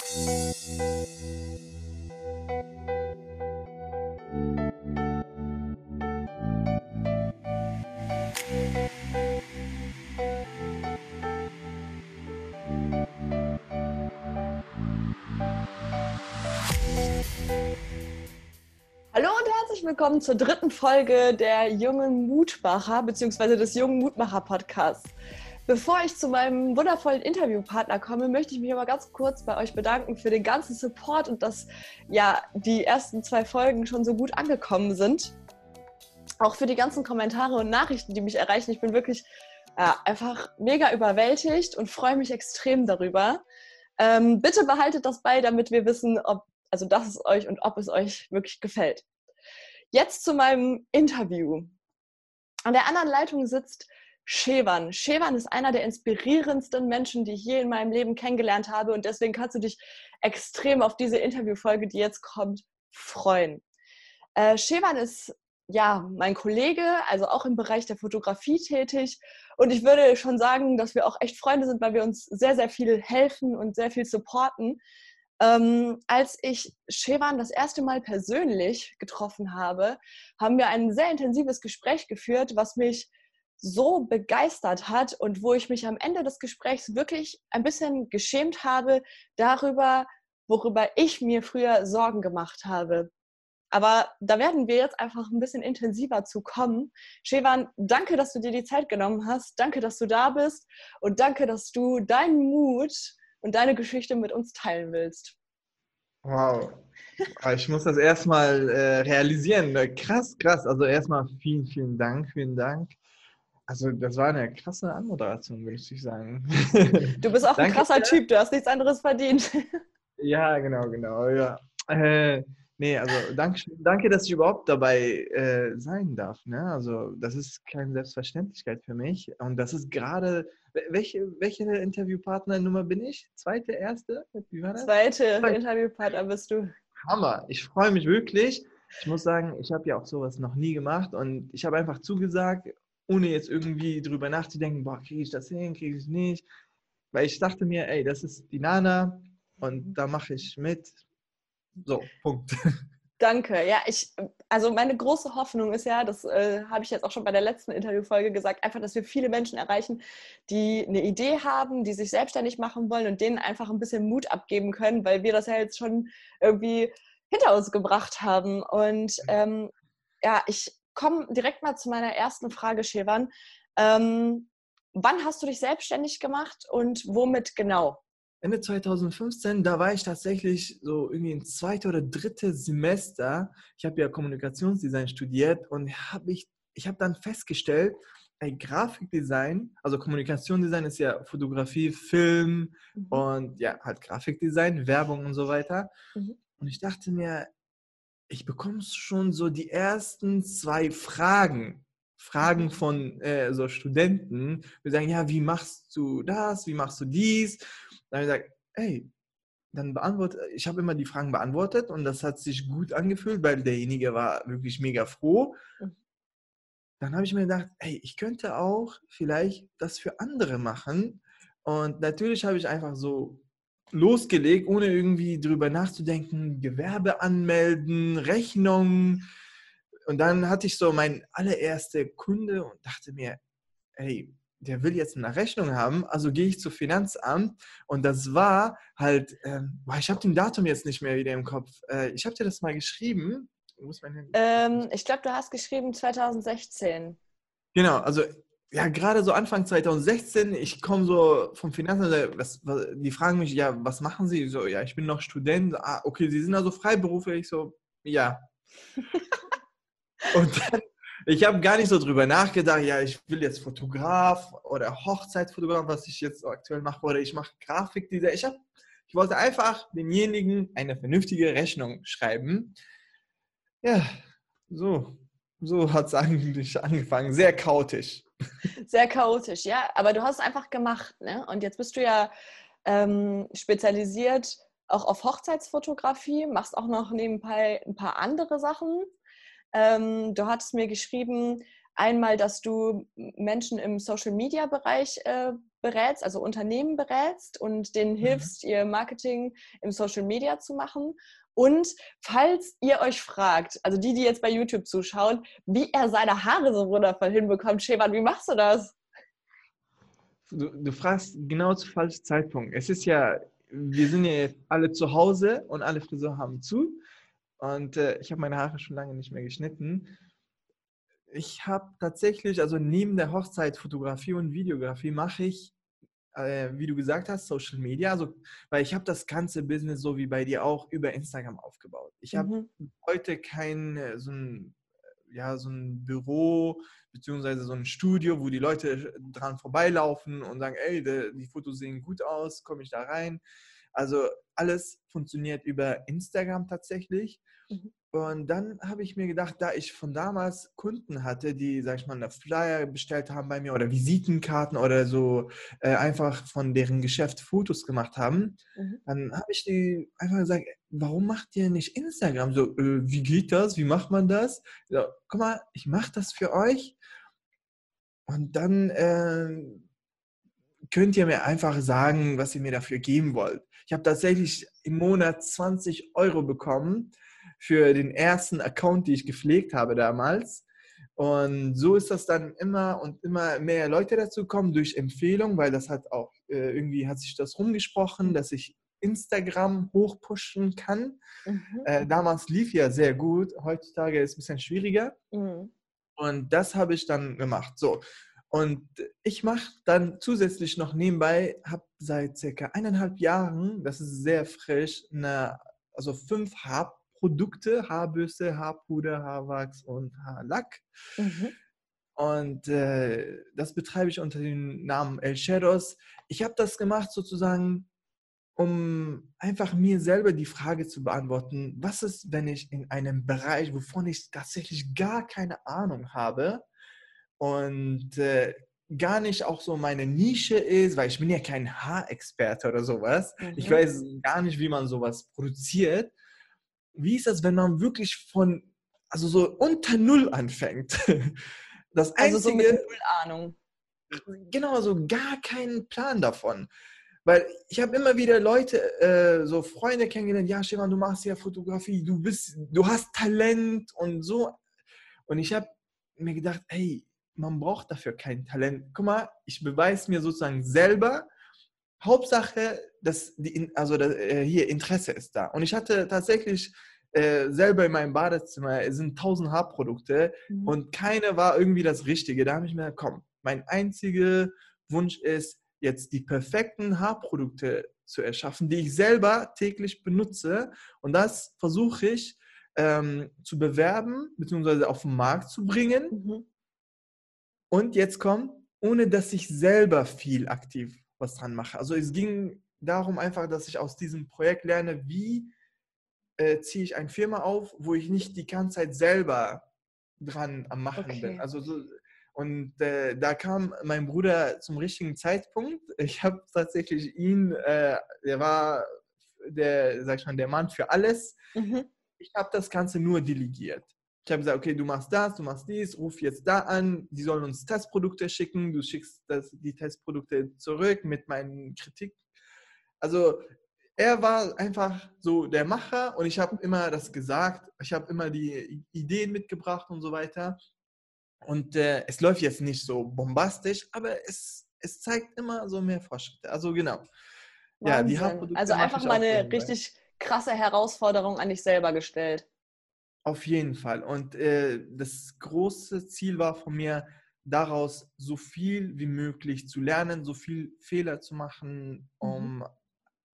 Hallo und herzlich willkommen zur dritten Folge der Jungen Mutmacher bzw. des Jungen Mutmacher Podcasts. Bevor ich zu meinem wundervollen Interviewpartner komme, möchte ich mich aber ganz kurz bei euch bedanken für den ganzen Support und dass ja die ersten zwei Folgen schon so gut angekommen sind. Auch für die ganzen Kommentare und Nachrichten, die mich erreichen. Ich bin wirklich ja, einfach mega überwältigt und freue mich extrem darüber. Ähm, bitte behaltet das bei, damit wir wissen, ob also dass es euch und ob es euch wirklich gefällt. Jetzt zu meinem Interview. An der anderen Leitung sitzt Shevan. Shevan ist einer der inspirierendsten Menschen, die ich je in meinem Leben kennengelernt habe und deswegen kannst du dich extrem auf diese Interviewfolge, die jetzt kommt, freuen. Äh, Shevan ist ja mein Kollege, also auch im Bereich der Fotografie tätig und ich würde schon sagen, dass wir auch echt Freunde sind, weil wir uns sehr, sehr viel helfen und sehr viel supporten. Ähm, als ich Shevan das erste Mal persönlich getroffen habe, haben wir ein sehr intensives Gespräch geführt, was mich so begeistert hat und wo ich mich am Ende des Gesprächs wirklich ein bisschen geschämt habe darüber, worüber ich mir früher Sorgen gemacht habe. Aber da werden wir jetzt einfach ein bisschen intensiver zu kommen. Shevan, danke, dass du dir die Zeit genommen hast. Danke, dass du da bist. Und danke, dass du deinen Mut und deine Geschichte mit uns teilen willst. Wow. Ah, ich muss das erstmal äh, realisieren. Krass, krass. Also erstmal vielen, vielen Dank, vielen Dank. Also das war eine krasse Anmoderation, würde ich sagen. Du bist auch ein krasser Typ, du hast nichts anderes verdient. Ja, genau, genau, ja. Äh, Nee, also danke, danke, dass ich überhaupt dabei äh, sein darf. Ne? Also das ist keine Selbstverständlichkeit für mich. Und das ist gerade, welche, welche Interviewpartnernummer bin ich? Zweite, erste? Wie war das? Zweite Interviewpartner bist du. Hammer, ich freue mich wirklich. Ich muss sagen, ich habe ja auch sowas noch nie gemacht und ich habe einfach zugesagt, ohne jetzt irgendwie drüber nachzudenken, boah, kriege ich das hin, kriege ich es nicht. Weil ich dachte mir, ey, das ist die Nana und da mache ich mit so, Punkt. Danke. Ja, ich, also meine große Hoffnung ist ja, das äh, habe ich jetzt auch schon bei der letzten Interviewfolge gesagt, einfach, dass wir viele Menschen erreichen, die eine Idee haben, die sich selbstständig machen wollen und denen einfach ein bisschen Mut abgeben können, weil wir das ja jetzt schon irgendwie hinter uns gebracht haben. Und ähm, ja, ich komme direkt mal zu meiner ersten Frage, Shevan. Ähm, wann hast du dich selbstständig gemacht und womit genau? Ende 2015, da war ich tatsächlich so irgendwie ein zweites oder drittes Semester. Ich habe ja Kommunikationsdesign studiert und habe ich, ich habe dann festgestellt, ey, Grafikdesign, also Kommunikationsdesign ist ja Fotografie, Film mhm. und ja, halt Grafikdesign, Werbung und so weiter. Mhm. Und ich dachte mir, ich bekomme schon so die ersten zwei Fragen. Fragen mhm. von äh, so Studenten, die sagen, ja, wie machst du das, wie machst du dies? Dann habe ich gesagt, hey, dann beantworte, ich habe immer die Fragen beantwortet und das hat sich gut angefühlt, weil derjenige war wirklich mega froh. Mhm. Dann habe ich mir gedacht, hey, ich könnte auch vielleicht das für andere machen. Und natürlich habe ich einfach so losgelegt, ohne irgendwie drüber nachzudenken, Gewerbe anmelden, Rechnung. Und dann hatte ich so meinen allererste Kunde und dachte mir, hey, der will jetzt eine Rechnung haben, also gehe ich zu Finanzamt und das war halt, ähm, boah, ich habe den Datum jetzt nicht mehr wieder im Kopf. Äh, ich habe dir das mal geschrieben. Ähm, ich glaube, du hast geschrieben 2016. Genau, also ja, gerade so Anfang 2016, ich komme so vom Finanzamt, was, was, die fragen mich, ja, was machen Sie? So, ja, ich bin noch Student. Ah, okay, Sie sind also freiberuflich. Ich so, ja. und dann ich habe gar nicht so drüber nachgedacht, ja, ich will jetzt Fotograf oder Hochzeitsfotograf, was ich jetzt aktuell mache, oder ich mache Grafikdesign. Ich, hab, ich wollte einfach demjenigen eine vernünftige Rechnung schreiben. Ja, so, so hat es eigentlich angefangen. Sehr chaotisch. Sehr chaotisch, ja. Aber du hast es einfach gemacht, ne? Und jetzt bist du ja ähm, spezialisiert auch auf Hochzeitsfotografie, machst auch noch nebenbei ein paar andere Sachen. Ähm, du hattest mir geschrieben, einmal, dass du Menschen im Social-Media-Bereich äh, berätst, also Unternehmen berätst und denen mhm. hilfst, mhm. ihr Marketing im Social Media zu machen. Und falls ihr euch fragt, also die, die jetzt bei YouTube zuschauen, wie er seine Haare so wundervoll hinbekommt, Shevan, wie machst du das? Du, du fragst genau zu falschen Zeitpunkt. Es ist ja, wir sind ja jetzt alle zu Hause und alle Friseure haben zu. Und äh, ich habe meine Haare schon lange nicht mehr geschnitten. Ich habe tatsächlich, also neben der Hochzeitfotografie und Videografie mache ich, äh, wie du gesagt hast, Social Media. Also, weil ich habe das ganze Business so wie bei dir auch über Instagram aufgebaut. Ich habe mhm. heute kein äh, so ein ja, so ein Büro beziehungsweise so ein Studio, wo die Leute dran vorbeilaufen und sagen, ey, die Fotos sehen gut aus, komme ich da rein. Also alles funktioniert über Instagram tatsächlich. Mhm. Und dann habe ich mir gedacht, da ich von damals Kunden hatte, die, sag ich mal, eine Flyer bestellt haben bei mir oder Visitenkarten oder so äh, einfach von deren Geschäft Fotos gemacht haben, mhm. dann habe ich die einfach gesagt, warum macht ihr nicht Instagram? So, äh, wie geht das? Wie macht man das? So, guck mal, ich mache das für euch. Und dann äh, könnt ihr mir einfach sagen, was ihr mir dafür geben wollt. Ich habe tatsächlich im Monat 20 Euro bekommen für den ersten Account, die ich gepflegt habe damals. Und so ist das dann immer und immer mehr Leute dazu kommen durch Empfehlung, weil das hat auch äh, irgendwie hat sich das rumgesprochen, dass ich Instagram hochpushen kann. Mhm. Äh, damals lief ja sehr gut, heutzutage ist es ein bisschen schwieriger. Mhm. Und das habe ich dann gemacht. So. Und ich mache dann zusätzlich noch nebenbei, habe seit circa eineinhalb Jahren, das ist sehr frisch, eine, also fünf Haarprodukte, Haarbürste, Haarpuder, Haarwachs und Haarlack. Mhm. Und äh, das betreibe ich unter dem Namen El Shadows. Ich habe das gemacht sozusagen um einfach mir selber die Frage zu beantworten, was ist, wenn ich in einem Bereich, wovon ich tatsächlich gar keine Ahnung habe und äh, gar nicht auch so meine Nische ist, weil ich bin ja kein Haarexperte oder sowas. Mhm. Ich weiß gar nicht, wie man sowas produziert. Wie ist das, wenn man wirklich von, also so unter Null anfängt? Das einzige, also so mit Null Ahnung. Genau, so gar keinen Plan davon. Weil ich habe immer wieder Leute, äh, so Freunde kennengelernt, ja, Stefan, du machst ja Fotografie, du bist, du hast Talent und so. Und ich habe mir gedacht, hey, man braucht dafür kein Talent. Guck mal, ich beweise mir sozusagen selber. Hauptsache, dass die, also dass, äh, hier Interesse ist da. Und ich hatte tatsächlich äh, selber in meinem Badezimmer es sind tausend Haarprodukte mhm. und keine war irgendwie das Richtige. Da habe ich mir gedacht, komm, mein einziger Wunsch ist, jetzt die perfekten Haarprodukte zu erschaffen, die ich selber täglich benutze. Und das versuche ich ähm, zu bewerben bzw. auf den Markt zu bringen. Mhm. Und jetzt kommt, ohne dass ich selber viel aktiv was dran mache. Also es ging darum einfach, dass ich aus diesem Projekt lerne, wie äh, ziehe ich eine Firma auf, wo ich nicht die ganze Zeit selber dran am Machen okay. bin. Also so, und äh, da kam mein Bruder zum richtigen Zeitpunkt. Ich habe tatsächlich ihn, äh, der war der, sag ich mal, der Mann für alles. Mhm. Ich habe das Ganze nur delegiert. Ich habe gesagt, okay, du machst das, du machst dies, ruf jetzt da an, die sollen uns Testprodukte schicken, du schickst das, die Testprodukte zurück mit meinen Kritik. Also er war einfach so der Macher und ich habe immer das gesagt, ich habe immer die Ideen mitgebracht und so weiter. Und äh, es läuft jetzt nicht so bombastisch, aber es, es zeigt immer so mehr Fortschritte. Also genau. Ja, die also einfach mal eine richtig krasse Herausforderung an dich selber gestellt. Auf jeden Fall. Und äh, das große Ziel war von mir, daraus so viel wie möglich zu lernen, so viel Fehler zu machen, um mhm.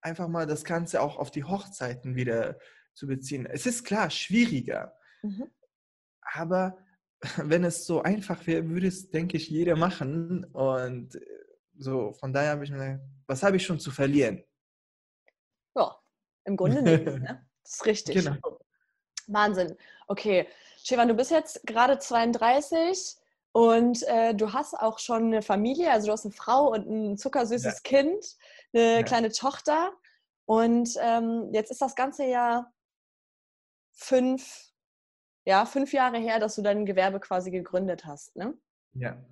Einfach mal das Ganze auch auf die Hochzeiten wieder zu beziehen. Es ist klar schwieriger, mhm. aber wenn es so einfach wäre, würde es, denke ich, jeder machen. Und äh, so, von daher habe ich mir gedacht, was habe ich schon zu verlieren? Ja, im Grunde nicht. Ne? Das ist richtig. Genau. Wahnsinn. Okay, Shivan, du bist jetzt gerade 32 und äh, du hast auch schon eine Familie, also du hast eine Frau und ein zuckersüßes ja. Kind, eine ja. kleine Tochter. Und ähm, jetzt ist das ganze Jahr fünf, ja, fünf Jahre her, dass du dein Gewerbe quasi gegründet hast, ne? Ja.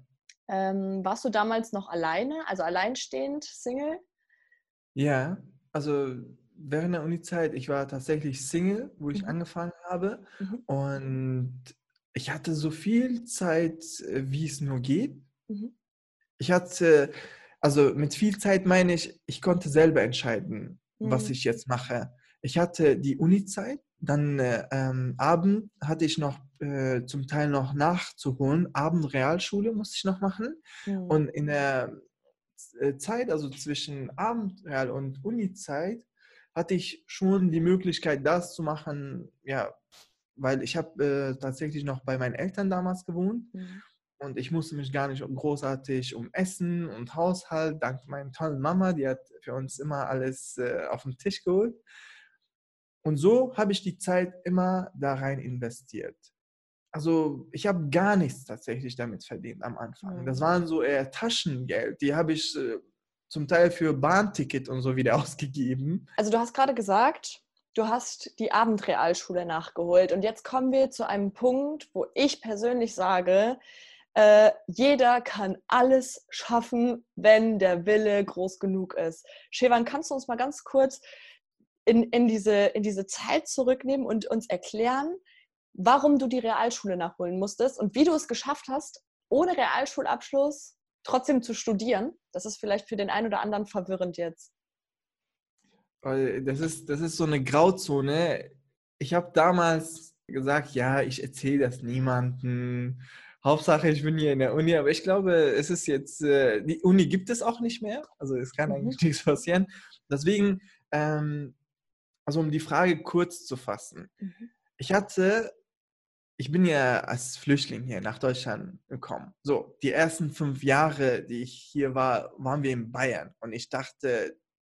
Ähm, warst du damals noch alleine, also alleinstehend, Single? Ja, also während der Uni-Zeit, ich war tatsächlich Single, wo ich Mhm. angefangen habe. Mhm. Und ich hatte so viel Zeit, äh, wie es nur geht. Mhm. Ich hatte, also mit viel Zeit meine ich, ich konnte selber entscheiden, was Mhm. ich jetzt mache. Ich hatte die Uni-Zeit, dann äh, ähm, Abend hatte ich noch äh, zum Teil noch nachzuholen. Abend Realschule musste ich noch machen. Mhm. Und in der äh, Zeit, also zwischen Abendreal und Uni-Zeit, hatte ich schon die Möglichkeit, das zu machen, ja, weil ich habe äh, tatsächlich noch bei meinen Eltern damals gewohnt Mhm. Und ich musste mich gar nicht großartig um Essen und Haushalt, dank meiner tollen Mama, die hat für uns immer alles äh, auf den Tisch geholt. Und so habe ich die Zeit immer da rein investiert. Also ich habe gar nichts tatsächlich damit verdient am Anfang. Das Mhm. waren so eher Taschengeld. Die habe ich äh, zum Teil für Bahnticket und so wieder ausgegeben. Also du hast gerade gesagt, du hast die Abendrealschule nachgeholt. Und jetzt kommen wir zu einem Punkt, wo ich persönlich sage, äh, jeder kann alles schaffen, wenn der Wille groß genug ist. Shevan, kannst du uns mal ganz kurz in, in, diese, in diese Zeit zurücknehmen und uns erklären, warum du die Realschule nachholen musstest und wie du es geschafft hast, ohne Realschulabschluss trotzdem zu studieren? Das ist vielleicht für den einen oder anderen verwirrend jetzt. Weil das ist, das ist so eine Grauzone. Ich habe damals gesagt, ja, ich erzähle das niemandem. Hauptsache, ich bin hier in der Uni, aber ich glaube, es ist jetzt, äh, die Uni gibt es auch nicht mehr. Also es kann Mhm. eigentlich nichts passieren. Deswegen, ähm, also um die Frage kurz zu fassen. Mhm. Ich hatte, ich bin ja als Flüchtling hier nach Deutschland gekommen. So, die ersten fünf Jahre, die ich hier war, waren wir in Bayern. Und ich dachte,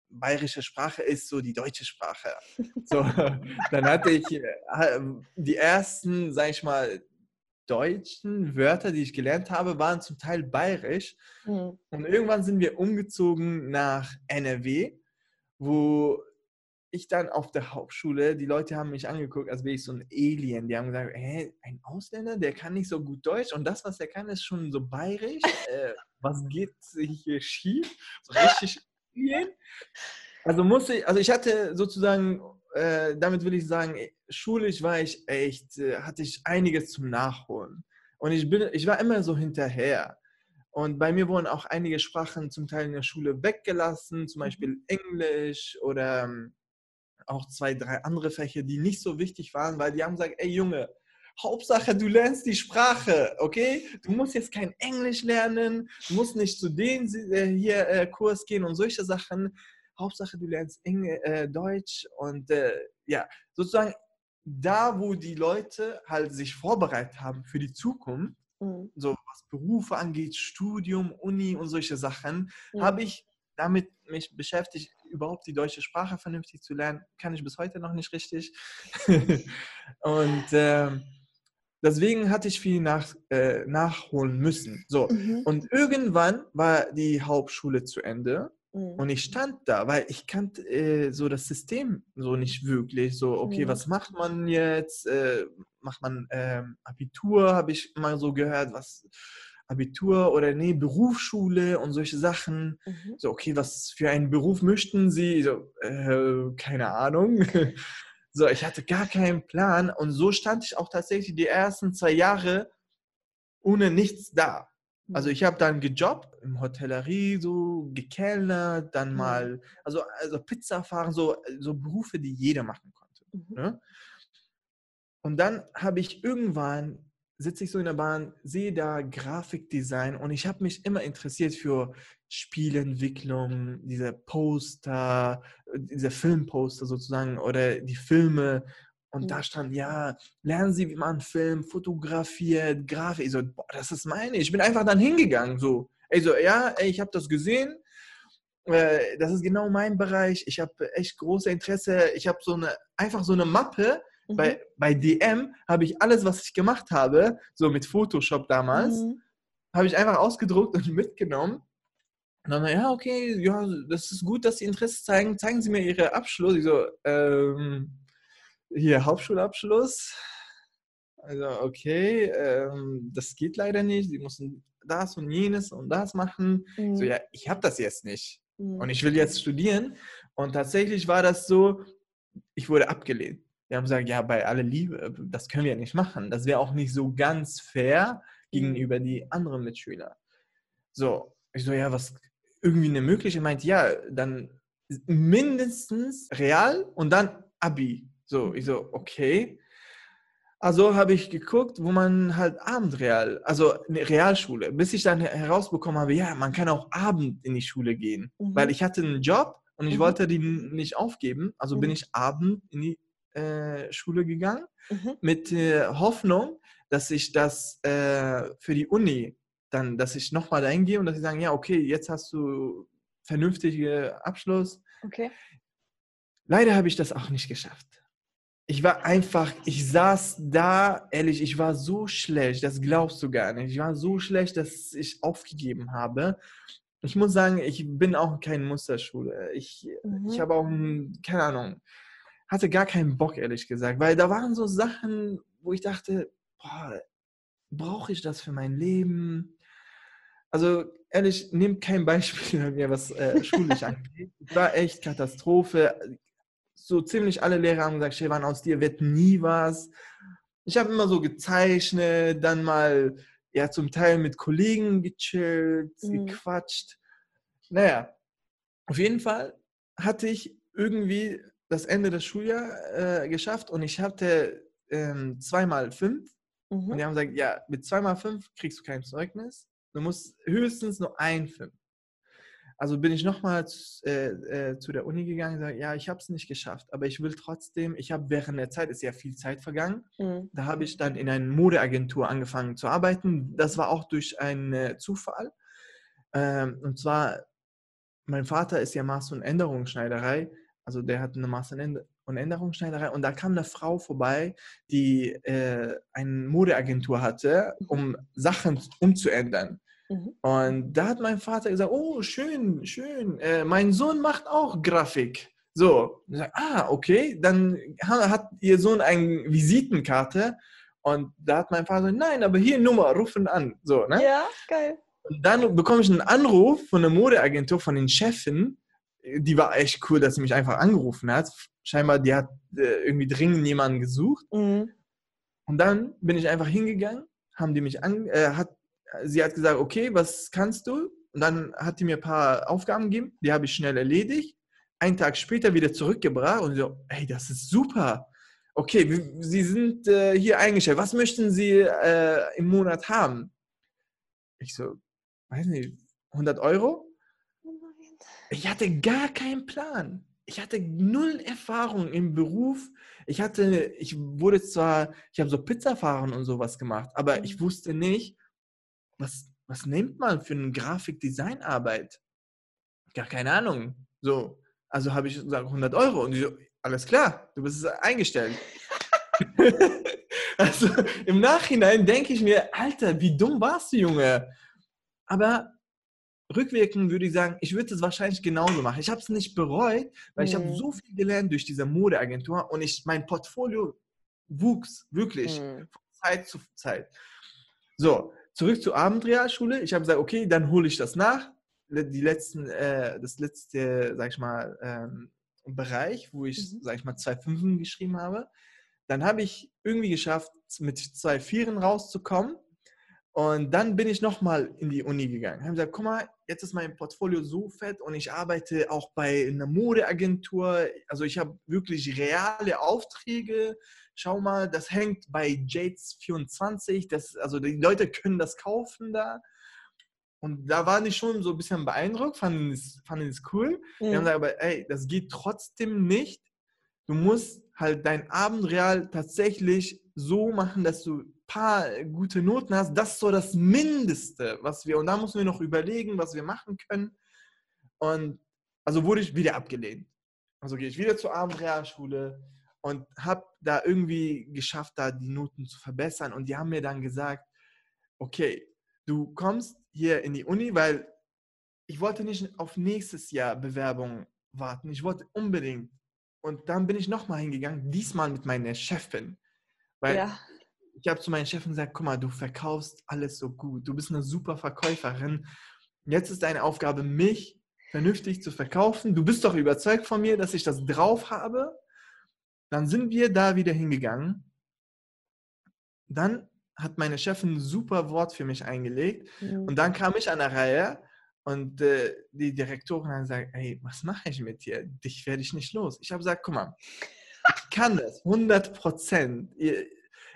bayerische Sprache ist so die deutsche Sprache. So, dann hatte ich äh, die ersten, sag ich mal, deutschen Wörter, die ich gelernt habe, waren zum Teil bayerisch. Mhm. Und irgendwann sind wir umgezogen nach NRW, wo ich dann auf der Hauptschule, die Leute haben mich angeguckt, als wäre ich so ein Alien. Die haben gesagt, hä, ein Ausländer, der kann nicht so gut Deutsch und das, was er kann, ist schon so bayerisch. Äh, was geht hier schief? So richtig. Also musste ich, also ich hatte sozusagen, äh, damit will ich sagen, schulisch war ich echt, äh, hatte ich einiges zum Nachholen. Und ich bin, ich war immer so hinterher. Und bei mir wurden auch einige Sprachen zum Teil in der Schule weggelassen, zum Beispiel Englisch oder ähm, auch zwei, drei andere Fächer, die nicht so wichtig waren, weil die haben gesagt, ey Junge, Hauptsache du lernst die Sprache, okay? Du musst jetzt kein Englisch lernen, du musst nicht zu dem äh, hier Kurs gehen und solche Sachen. Hauptsache du lernst Engl äh, Deutsch und äh, ja, sozusagen da, wo die Leute halt sich vorbereitet haben für die Zukunft, Mhm. so was Berufe angeht, Studium, Uni und solche Sachen, Mhm. habe ich damit mich beschäftigt, überhaupt die deutsche Sprache vernünftig zu lernen. Kann ich bis heute noch nicht richtig. und ähm, deswegen hatte ich viel nach, äh, nachholen müssen. So. Mhm. Und irgendwann war die Hauptschule zu Ende Mhm. und ich stand da, weil ich kannte äh, so das System so nicht wirklich. So, okay, Mhm. was macht man jetzt? Äh, macht man ähm, Abitur, habe ich mal so gehört, was Abitur oder nee, Berufsschule und solche Sachen. Mhm. So, okay, was für einen Beruf möchten Sie? So, äh, keine Ahnung. So, ich hatte gar keinen Plan und so stand ich auch tatsächlich die ersten zwei Jahre ohne nichts da. Also ich habe dann gejobbt im Hotellerie, so gekellnert, dann Mhm. mal, also, also Pizza fahren, so, so Berufe, die jeder machen konnte. Mhm. Ne? Und dann habe ich irgendwann, sitze ich so in der Bahn, sehe da Grafikdesign und ich habe mich immer interessiert für Spielentwicklung, diese Poster, diese Filmposter sozusagen oder die Filme. Und Mhm. da stand, ja, lernen Sie, wie man Film fotografiert, Grafik. Ich so, boah, das ist meine. Ich bin einfach dann hingegangen, so. Ey, so, ja, ey, ich habe das gesehen. Äh, das ist genau mein Bereich. Ich habe echt große Interesse. Ich habe so eine, einfach so eine Mappe. Mhm. Bei, bei DM habe ich alles, was ich gemacht habe, so mit Photoshop damals, Mhm. habe ich einfach ausgedruckt und mitgenommen. Und dann, ja, okay, ja, das ist gut, dass Sie Interesse zeigen. Zeigen Sie mir Ihren Abschluss. Ich so, ähm, hier, Hauptschulabschluss. Also, okay, ähm, das geht leider nicht. Sie müssen das und jenes und das machen. Mhm. So, ja, ich habe das jetzt nicht. Mhm. Und ich will jetzt studieren. Und tatsächlich war das so, ich wurde abgelehnt. Die haben gesagt, ja, bei aller Liebe, das können wir nicht machen. Das wäre auch nicht so ganz fair gegenüber die anderen Mitschüler. So, ich so, ja, was, irgendwie eine Möglichkeit? meint, ja, dann mindestens Real und dann Abi. So, ich so, okay. Also habe ich geguckt, wo man halt Abendreal, also eine Realschule, bis ich dann herausbekommen habe, ja, man kann auch Abend in die Schule gehen, Mhm. weil ich hatte einen Job und ich Mhm. wollte den nicht aufgeben, also bin Mhm. ich Abend in die äh, Schule gegangen Mhm. mit der Hoffnung, dass ich das äh, für die Uni dann, dass ich nochmal dahin gehe und dass sie sagen, ja, okay, jetzt hast du vernünftigen Abschluss. Okay. Leider habe ich das auch nicht geschafft. Ich war einfach, ich saß da, ehrlich, ich war so schlecht, das glaubst du gar nicht. Ich war so schlecht, dass ich aufgegeben habe. Ich muss sagen, ich bin auch keine Musterschule. Ich, Mhm. ich habe auch, ein- keine Ahnung, hatte gar keinen Bock, ehrlich gesagt, weil da waren so Sachen, wo ich dachte, boah, brauche ich das für mein Leben? Also ehrlich, nehmt kein Beispiel an mir, was äh, schulisch angeht. Es war echt Katastrophe. So ziemlich alle Lehrer haben gesagt, Shevan, aus dir wird nie was. Ich habe immer so gezeichnet, dann mal ja zum Teil mit Kollegen gechillt, Mhm. gequatscht. Naja, auf jeden Fall hatte ich irgendwie das Ende des Schuljahres äh, geschafft und ich hatte ähm, zweimal fünf und Mhm. die haben gesagt, ja, mit zweimal fünf kriegst du kein Zeugnis. Du musst höchstens nur ein fünf. Also bin ich nochmal äh, äh, zu der Uni gegangen und gesagt, ja, ich habe es nicht geschafft, aber ich will trotzdem, ich habe während der Zeit, ist ja viel Zeit vergangen, Mhm. da habe ich dann in einer Modeagentur angefangen zu arbeiten. Das war auch durch einen äh, Zufall. Ähm, und zwar, mein Vater ist ja Maß- und Änderungsschneiderei. Also der hat eine Maß- und Änd- und Änderungsschneiderei. Und da kam eine Frau vorbei, die äh, eine Modeagentur hatte, um Sachen umzuändern. Mhm. Und da hat mein Vater gesagt, oh, schön, schön, äh, mein Sohn macht auch Grafik. So, ich sag, ah, okay, dann ha- hat ihr Sohn eine Visitenkarte und da hat mein Vater gesagt, nein, aber hier Nummer, rufen an. So, ne? Ja, geil. Und dann bekomme ich einen Anruf von der Modeagentur, von den Chefin. Die war echt cool, dass sie mich einfach angerufen hat. Scheinbar, die hat äh, irgendwie dringend jemanden gesucht. Mhm. Und dann bin ich einfach hingegangen, haben die mich an, äh, hat, sie hat gesagt, okay, was kannst du? Und dann hat die mir ein paar Aufgaben gegeben, die habe ich schnell erledigt. Einen Tag später wieder zurückgebracht und so, hey, das ist super. Okay, Sie sind äh, hier eingestellt. Was möchten Sie äh, im Monat haben? Ich so, weiß nicht, 100 Euro? Ich hatte gar keinen Plan. Ich hatte null Erfahrung im Beruf. Ich hatte, ich wurde zwar, ich habe so Pizzafahren und sowas gemacht, aber Mhm. ich wusste nicht, was, was nimmt man für eine Grafikdesignarbeit? Gar keine Ahnung. So, also habe ich gesagt 100 Euro und die so, alles klar, du bist eingestellt. also im Nachhinein denke ich mir, Alter, wie dumm warst du, Junge? Aber rückwirkend würde ich sagen, ich würde es wahrscheinlich genauso machen. Ich habe es nicht bereut, weil ich habe Mhm. so viel gelernt durch diese Modeagentur und ich, mein Portfolio wuchs wirklich Mhm. von Zeit zu Zeit. So, zurück zur Abendrealschule. Ich habe gesagt, okay, dann hole ich das nach. Die letzten, äh, das letzte, sag ich mal, ähm, Bereich, wo ich, Mhm. sag ich mal, zwei Fünfen geschrieben habe. Dann habe ich irgendwie geschafft, mit zwei Vieren rauszukommen. Und dann bin ich nochmal in die Uni gegangen. Ich habe gesagt, guck mal, jetzt ist mein Portfolio so fett und ich arbeite auch bei einer Modeagentur. Also ich habe wirklich reale Aufträge. Schau mal, das hängt bei Jades24. Das, also die Leute können das kaufen da. Und da war ich schon so ein bisschen beeindruckt, fanden es, fanden es cool. Wir haben Mhm. gesagt, aber ey, das geht trotzdem nicht. Du musst halt dein Abendreal tatsächlich so machen, dass du paar gute Noten hast. Das ist so das Mindeste, was wir, und da müssen wir noch überlegen, was wir machen können. Und also wurde ich wieder abgelehnt. Also gehe ich wieder zur Abendrealschule und habe da irgendwie geschafft, da die Noten zu verbessern. Und die haben mir dann gesagt, okay, du kommst hier in die Uni, weil ich wollte nicht auf nächstes Jahr Bewerbung warten. Ich wollte unbedingt. Und dann bin ich nochmal hingegangen, diesmal mit meiner Chefin. Weil Ja. Ich habe zu meinen Chefin gesagt, guck mal, du verkaufst alles so gut. Du bist eine super Verkäuferin. Jetzt ist deine Aufgabe, mich vernünftig zu verkaufen. Du bist doch überzeugt von mir, dass ich das drauf habe. Dann sind wir da wieder hingegangen. Dann hat meine Chefin ein super Wort für mich eingelegt. Mhm. Und dann kam ich an der Reihe und äh, die Direktorin hat gesagt, hey, was mache ich mit dir? Dich werde ich nicht los. Ich habe gesagt, guck mal, ich kann das, 100 Prozent.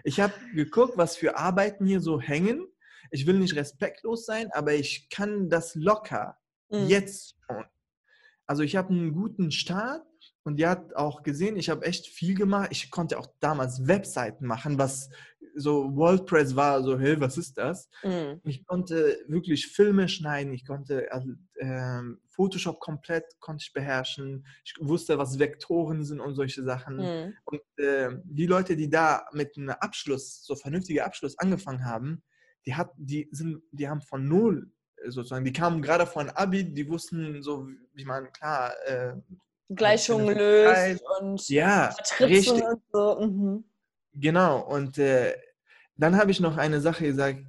Ich habe geguckt, was für Arbeiten hier so hängen. Ich will nicht respektlos sein, aber ich kann das locker. Mhm. Jetzt schon. Also ich habe einen guten Start und die hat auch gesehen, ich habe echt viel gemacht. Ich konnte auch damals Webseiten machen, was so WordPress war so, hey, was ist das? Mhm. Ich konnte wirklich Filme schneiden, ich konnte also, äh, Photoshop komplett konnte ich beherrschen. Ich wusste, was Vektoren sind und solche Sachen. Mhm. Und äh, die Leute, die da mit einem Abschluss, so vernünftiger Abschluss angefangen haben, die hat, die sind, die haben von null sozusagen, die kamen gerade von Abi, die wussten so, wie man klar äh, Gleichungen löst und ja, richtig. und so. Mhm. Genau, und äh, dann habe ich noch eine Sache gesagt,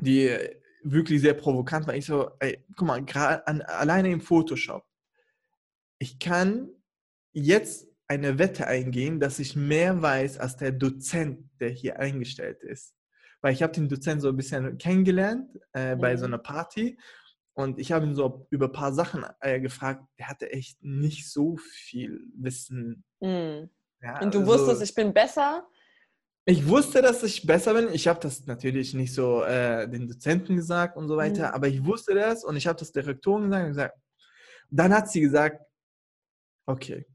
die wirklich sehr provokant war. Ich so, ey, guck mal, an, alleine im Photoshop. Ich kann jetzt eine Wette eingehen, dass ich mehr weiß als der Dozent, der hier eingestellt ist. Weil ich habe den Dozent so ein bisschen kennengelernt äh, bei so mhm. einer Party und ich habe ihn so über ein paar Sachen äh, gefragt. Der hatte echt nicht so viel Wissen. Mhm. Ja, und du also, wusstest, ich bin besser? Ich wusste, dass ich besser bin. Ich habe das natürlich nicht so äh, den Dozenten gesagt und so weiter, mhm. aber ich wusste das und ich habe das der Rektorin gesagt und gesagt. Dann hat sie gesagt, okay,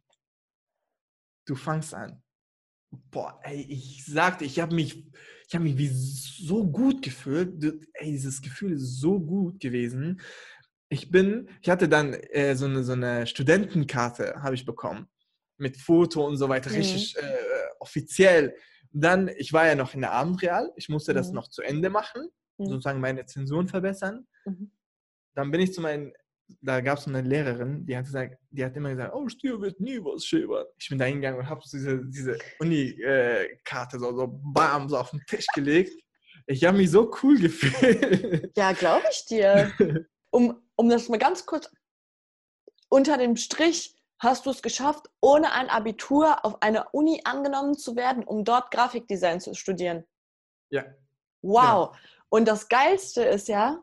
du fangst an. Boah, ey, ich sagte, ich habe mich, ich habe mich wie so gut gefühlt. Ey, dieses Gefühl ist so gut gewesen. Ich bin, ich hatte dann äh, so, eine, so eine Studentenkarte, habe ich bekommen, mit Foto und so weiter, mhm. richtig äh, offiziell. Dann, ich war ja noch in der Abendreal, ich musste das mhm. noch zu Ende machen, mhm. sozusagen meine Zensuren verbessern. Mhm. Dann bin ich zu meinen, da gab es eine Lehrerin, die hat gesagt, die hat immer gesagt, oh, Stier wird nie was schreiben. Ich bin da hingegangen und habe diese, diese Uni-Karte so, so bam, so auf den Tisch gelegt. Ich habe mich so cool gefühlt. Ja, glaube ich dir. Um, um das mal ganz kurz unter dem Strich hast du es geschafft, ohne ein Abitur auf eine Uni angenommen zu werden, um dort Grafikdesign zu studieren. Ja. Wow. Ja. Und das Geilste ist ja,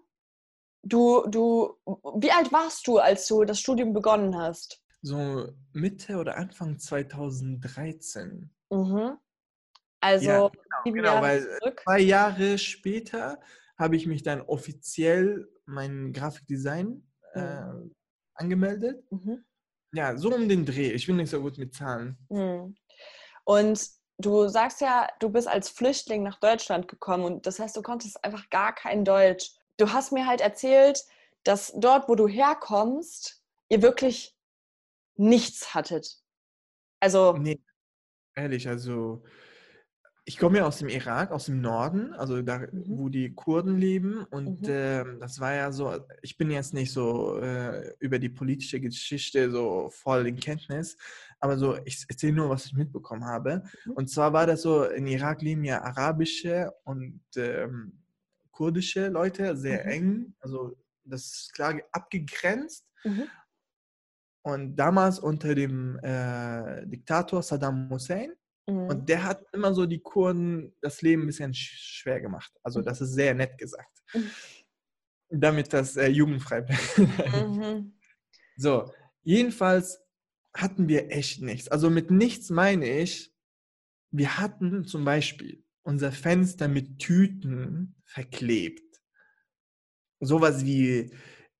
du, du, wie alt warst du, als du das Studium begonnen hast? So Mitte oder Anfang 2013. Mhm. Also ja, genau, genau weil zurück. zwei Jahre später habe ich mich dann offiziell mein Grafikdesign mhm. äh, angemeldet. Mhm. Ja, so um den Dreh. Ich bin nicht so gut mit Zahlen. Hm. Und du sagst ja, du bist als Flüchtling nach Deutschland gekommen und das heißt, du konntest einfach gar kein Deutsch. Du hast mir halt erzählt, dass dort, wo du herkommst, ihr wirklich nichts hattet. Also. Nee, ehrlich, also ich komme ja aus dem Irak, aus dem Norden, also da, mhm. wo die Kurden leben. Und mhm. äh, das war ja so, ich bin jetzt nicht so äh, über die politische Geschichte so voll in Kenntnis, aber so, ich erzähle nur, was ich mitbekommen habe. Mhm. Und zwar war das so, in Irak leben ja arabische und ähm, kurdische Leute sehr mhm. eng. Also das ist klar abgegrenzt. Mhm. Und damals unter dem äh, Diktator Saddam Hussein Mhm. Und der hat immer so die Kurden das Leben ein bisschen schwer gemacht. Also mhm. das ist sehr nett gesagt. Mhm. Damit das äh, jugendfrei bleibt. Mhm. So, jedenfalls hatten wir echt nichts. Also mit nichts meine ich, wir hatten zum Beispiel unser Fenster mit Tüten verklebt. Sowas wie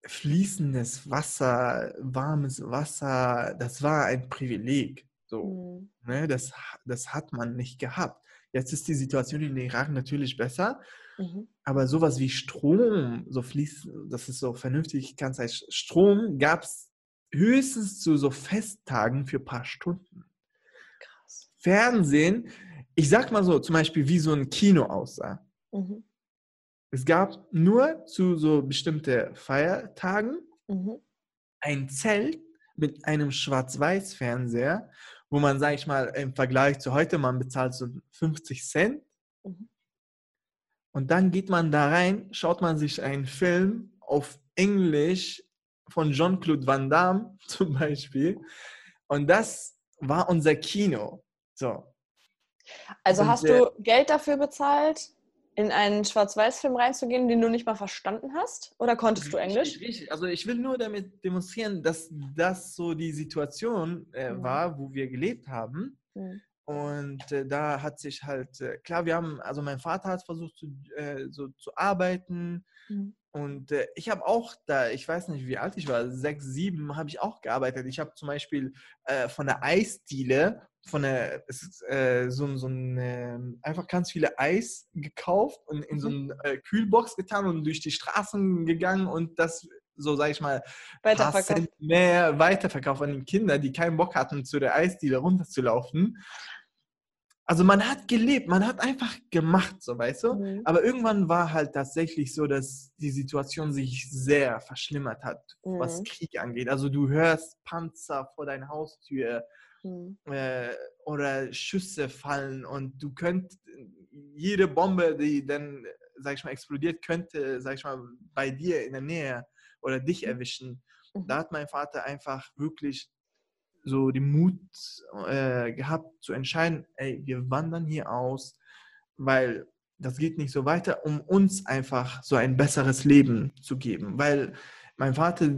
fließendes Wasser, warmes Wasser, das war ein Privileg. So, mhm. ne, das, das hat man nicht gehabt. Jetzt ist die Situation in Irak natürlich besser, mhm. aber sowas wie Strom, so fließt, das ist so vernünftig, kann sein, Strom gab es höchstens zu so Festtagen für ein paar Stunden. Krass. Fernsehen, ich sag mal so, zum Beispiel wie so ein Kino aussah. Mhm. Es gab nur zu so bestimmten Feiertagen mhm. ein Zelt mit einem Schwarz-Weiß-Fernseher wo man, sage ich mal, im Vergleich zu heute, man bezahlt so 50 Cent Mhm. Und dann geht man da rein, schaut man sich einen Film auf Englisch von Jean-Claude Van Damme zum Beispiel. Und das war unser Kino. So. Also hast du Geld dafür bezahlt, in einen Schwarz-Weiß-Film reinzugehen, den du nicht mal verstanden hast? Oder konntest du Englisch? Richtig, Also ich will nur damit demonstrieren, dass das so die Situation äh, mhm. war, wo wir gelebt haben. Mhm. Und äh, da hat sich halt, äh, klar, wir haben, also mein Vater hat versucht zu, äh, so zu arbeiten. Mhm. Und äh, ich habe auch da, ich weiß nicht, wie alt ich war, sechs, sieben, habe ich auch gearbeitet. Ich habe zum Beispiel äh, von der Eisdiele, von der, äh, so, so ein, ähm, einfach ganz viele Eis gekauft und in so mhm. eine Kühlbox getan und durch die Straßen gegangen und das so sage ich mal, weiterverkauft. mehr weiterverkauft an die Kinder, die keinen Bock hatten, zu der Eisdiele runterzulaufen. Also man hat gelebt, man hat einfach gemacht, so weißt du. Mhm. Aber irgendwann war halt tatsächlich so, dass die Situation sich sehr verschlimmert hat, mhm. was Krieg angeht. Also du hörst Panzer vor deiner Haustür mhm. äh, oder Schüsse fallen und du könnt jede Bombe, die dann, sag ich mal, explodiert, könnte, sag ich mal, bei dir in der Nähe oder dich mhm. erwischen. Mhm. Da hat mein Vater einfach wirklich so den Mut äh, gehabt zu entscheiden, ey, wir wandern hier aus, weil das geht nicht so weiter, um uns einfach so ein besseres Leben zu geben. Weil mein Vater,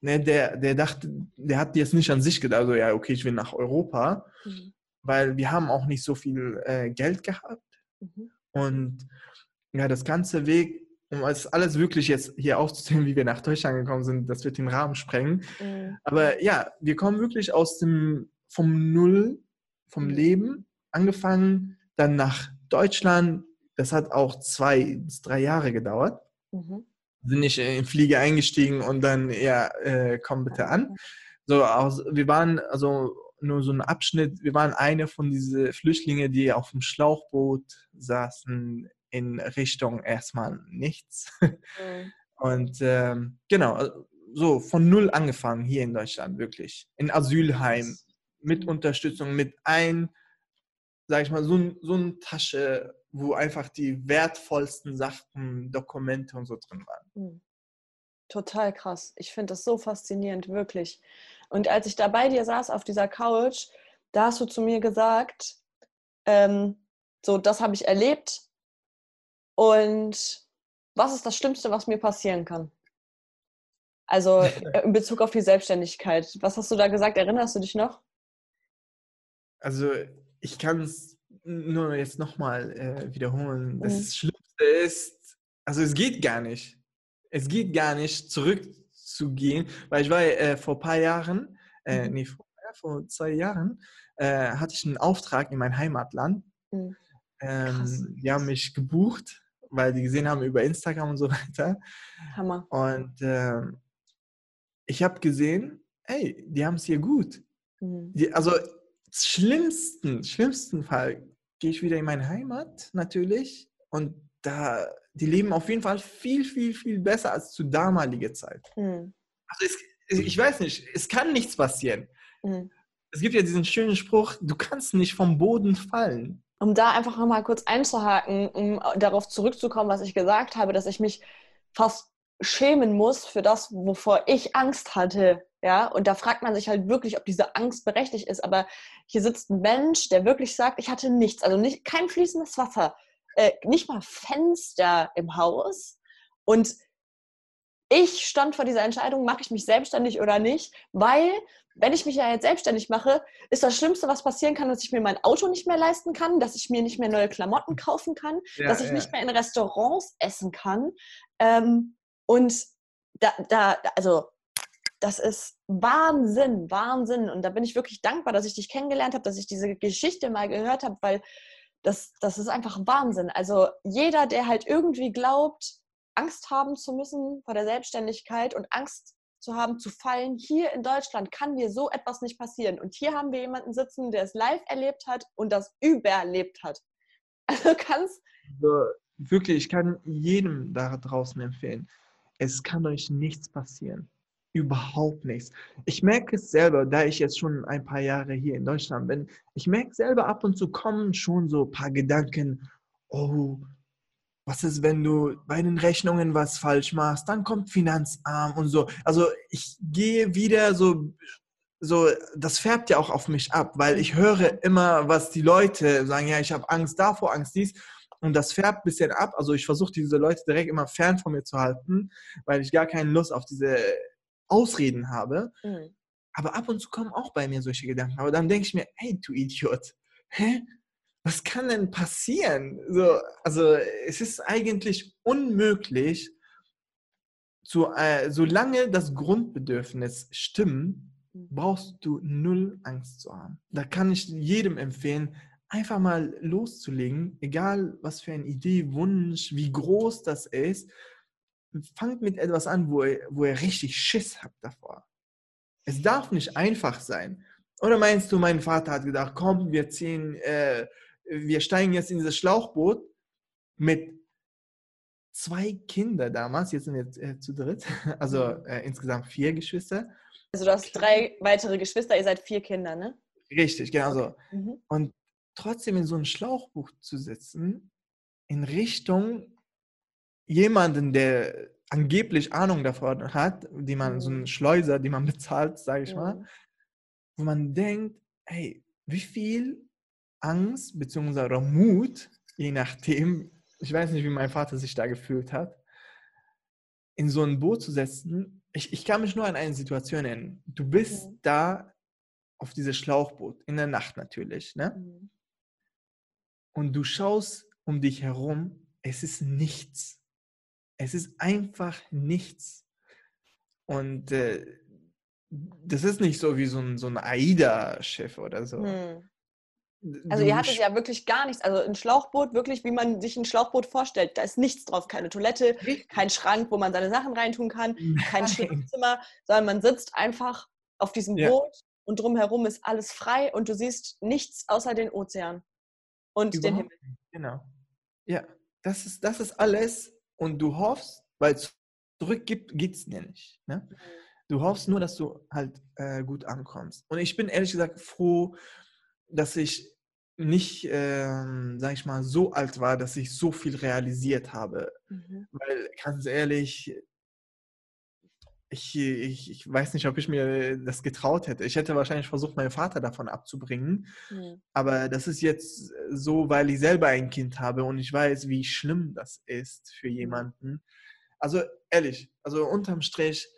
ne, der, der dachte, der hat jetzt nicht an sich gedacht, also ja, okay, ich will nach Europa, mhm. weil wir haben auch nicht so viel äh, Geld gehabt. Mhm. Und ja, das ganze Weg um es alles wirklich jetzt hier aufzuzählen, wie wir nach Deutschland gekommen sind, das wird den Rahmen sprengen. Mhm. Aber ja, wir kommen wirklich aus dem, vom Null, vom mhm. Leben, angefangen, dann nach Deutschland. Das hat auch zwei bis drei Jahre gedauert. Mhm. Sind nicht in Fliege eingestiegen und dann, ja, äh, komm bitte an. So, aus, wir waren, also nur so ein Abschnitt, wir waren eine von diesen Flüchtlingen, die auf dem Schlauchboot saßen in Richtung erstmal nichts. Mhm. Und ähm, genau, äh, so von null angefangen hier in Deutschland, wirklich. In Asylheim, mit. Unterstützung, mit ein, sag ich mal, so, so eine Tasche, wo einfach die wertvollsten Sachen, Dokumente und so drin waren. Mhm. Total krass. Ich finde das so faszinierend, wirklich. Und als ich da bei dir saß auf dieser Couch, da hast du zu mir gesagt, ähm, so, das habe ich erlebt, und was ist das Schlimmste, was mir passieren kann? Also äh, in Bezug auf die Selbstständigkeit. Was hast du da gesagt? Erinnerst du dich noch? Also ich kann es nur jetzt nochmal äh, wiederholen. Das mhm. Schlimmste ist, also es geht gar nicht. Es geht gar nicht, zurückzugehen, weil ich war äh, vor ein paar Jahren, äh, mhm. nee, vor, vor, zwei Jahren, äh, hatte ich einen Auftrag in mein Heimatland. Mhm. Ähm, die haben mich gebucht weil die gesehen haben über Instagram und so weiter. Hammer. Und äh, ich habe gesehen, hey, die haben es hier gut. Mhm. Die, also schlimmsten, schlimmsten Fall gehe ich wieder in meine Heimat natürlich und da, die leben auf jeden Fall viel, viel, viel besser als zu damaliger Zeit. Mhm. Also es, ich weiß nicht, es kann nichts passieren. Mhm. Es gibt ja diesen schönen Spruch, du kannst nicht vom Boden fallen um da einfach nochmal kurz einzuhaken, um darauf zurückzukommen, was ich gesagt habe, dass ich mich fast schämen muss für das, wovor ich Angst hatte. Ja, und da fragt man sich halt wirklich, ob diese Angst berechtigt ist. Aber hier sitzt ein Mensch, der wirklich sagt, ich hatte nichts, also nicht, kein fließendes Wasser, äh, nicht mal Fenster im Haus. Und ich stand vor dieser Entscheidung, mache ich mich selbstständig oder nicht, weil wenn ich mich ja jetzt selbstständig mache, ist das Schlimmste, was passieren kann, dass ich mir mein Auto nicht mehr leisten kann, dass ich mir nicht mehr neue Klamotten kaufen kann, ja, dass ich ja. nicht mehr in Restaurants essen kann. Ähm, und da, da, also das ist Wahnsinn, Wahnsinn. Und da bin ich wirklich dankbar, dass ich dich kennengelernt habe, dass ich diese Geschichte mal gehört habe, weil das, das ist einfach Wahnsinn. Also jeder, der halt irgendwie glaubt, Angst haben zu müssen vor der Selbstständigkeit und Angst zu haben, zu fallen. Hier in Deutschland kann dir so etwas nicht passieren. Und hier haben wir jemanden sitzen, der es live erlebt hat und das überlebt hat. Also kannst. Also wirklich, ich kann jedem da draußen empfehlen, es kann euch nichts passieren. Überhaupt nichts. Ich merke es selber, da ich jetzt schon ein paar Jahre hier in Deutschland bin, ich merke selber ab und zu kommen schon so ein paar Gedanken, oh, was ist, wenn du bei den Rechnungen was falsch machst, dann kommt Finanzamt und so. Also ich gehe wieder so, so, das färbt ja auch auf mich ab, weil ich höre immer, was die Leute sagen, ja, ich habe Angst davor, Angst dies. Und das färbt ein bisschen ab. Also ich versuche diese Leute direkt immer fern von mir zu halten, weil ich gar keine Lust auf diese Ausreden habe. Mhm. Aber ab und zu kommen auch bei mir solche Gedanken. Aber dann denke ich mir, hey, du Idiot, hä? Was kann denn passieren? So, also es ist eigentlich unmöglich, zu, äh, solange das Grundbedürfnis stimmt, mhm. brauchst du null Angst zu haben. Da kann ich jedem empfehlen, einfach mal loszulegen, egal was für eine Idee, Wunsch, wie groß das ist. Fangt mit etwas an, wo ihr, wo ihr richtig Schiss habt davor. Es darf nicht einfach sein. Oder meinst du, mein Vater hat gedacht, komm, wir ziehen, äh, wir steigen jetzt in dieses Schlauchboot mit zwei Kindern damals, jetzt sind wir äh, zu dritt, also mhm. äh, insgesamt vier Geschwister. Also du hast drei weitere Geschwister, ihr seid vier Kinder, ne? Richtig, genau so. Mhm. Und trotzdem in so ein Schlauchboot zu sitzen, in Richtung jemanden, der angeblich Ahnung davon hat, die man, so einen mhm. Schleuser, die man bezahlt, sage ich mal, wo man denkt, hey, wie viel Angst bzw. Mut, je nachdem, ich weiß nicht, wie mein Vater sich da gefühlt hat, in so ein Boot zu setzen. Ich, ich kann mich nur an eine Situation erinnern. Du bist mhm. da auf dieses Schlauchboot, in der Nacht natürlich, ne? Mhm. Und du schaust um dich herum, es ist nichts. Es ist einfach nichts. Und äh, das ist nicht so wie so ein, so ein AIDA-Schiff oder so. Hm. Also ihr hattet ja wirklich gar nichts. Also ein Schlauchboot, wirklich wie man sich ein Schlauchboot vorstellt. Da ist nichts drauf. Keine Toilette, kein Schrank, wo man seine Sachen reintun kann, kein Schlafzimmer, sondern man sitzt einfach auf diesem ja. Boot und drumherum ist alles frei und du siehst nichts außer den Ozean und Überhaupt. den Himmel. Genau. Ja, das ist, das ist alles und du hoffst, weil zurück gibt es nicht. Ne? Du hoffst nur, dass du halt äh, gut ankommst. Und ich bin ehrlich gesagt froh, dass ich nicht, ähm, sag ich mal, so alt war, dass ich so viel realisiert habe. Mhm. Weil, ganz ehrlich, ich, ich, ich weiß nicht, ob ich mir das getraut hätte. Ich hätte wahrscheinlich versucht, meinen Vater davon abzubringen. Mhm. Aber das ist jetzt so, weil ich selber ein Kind habe und ich weiß, wie schlimm das ist für jemanden. Also ehrlich, also unterm Strich,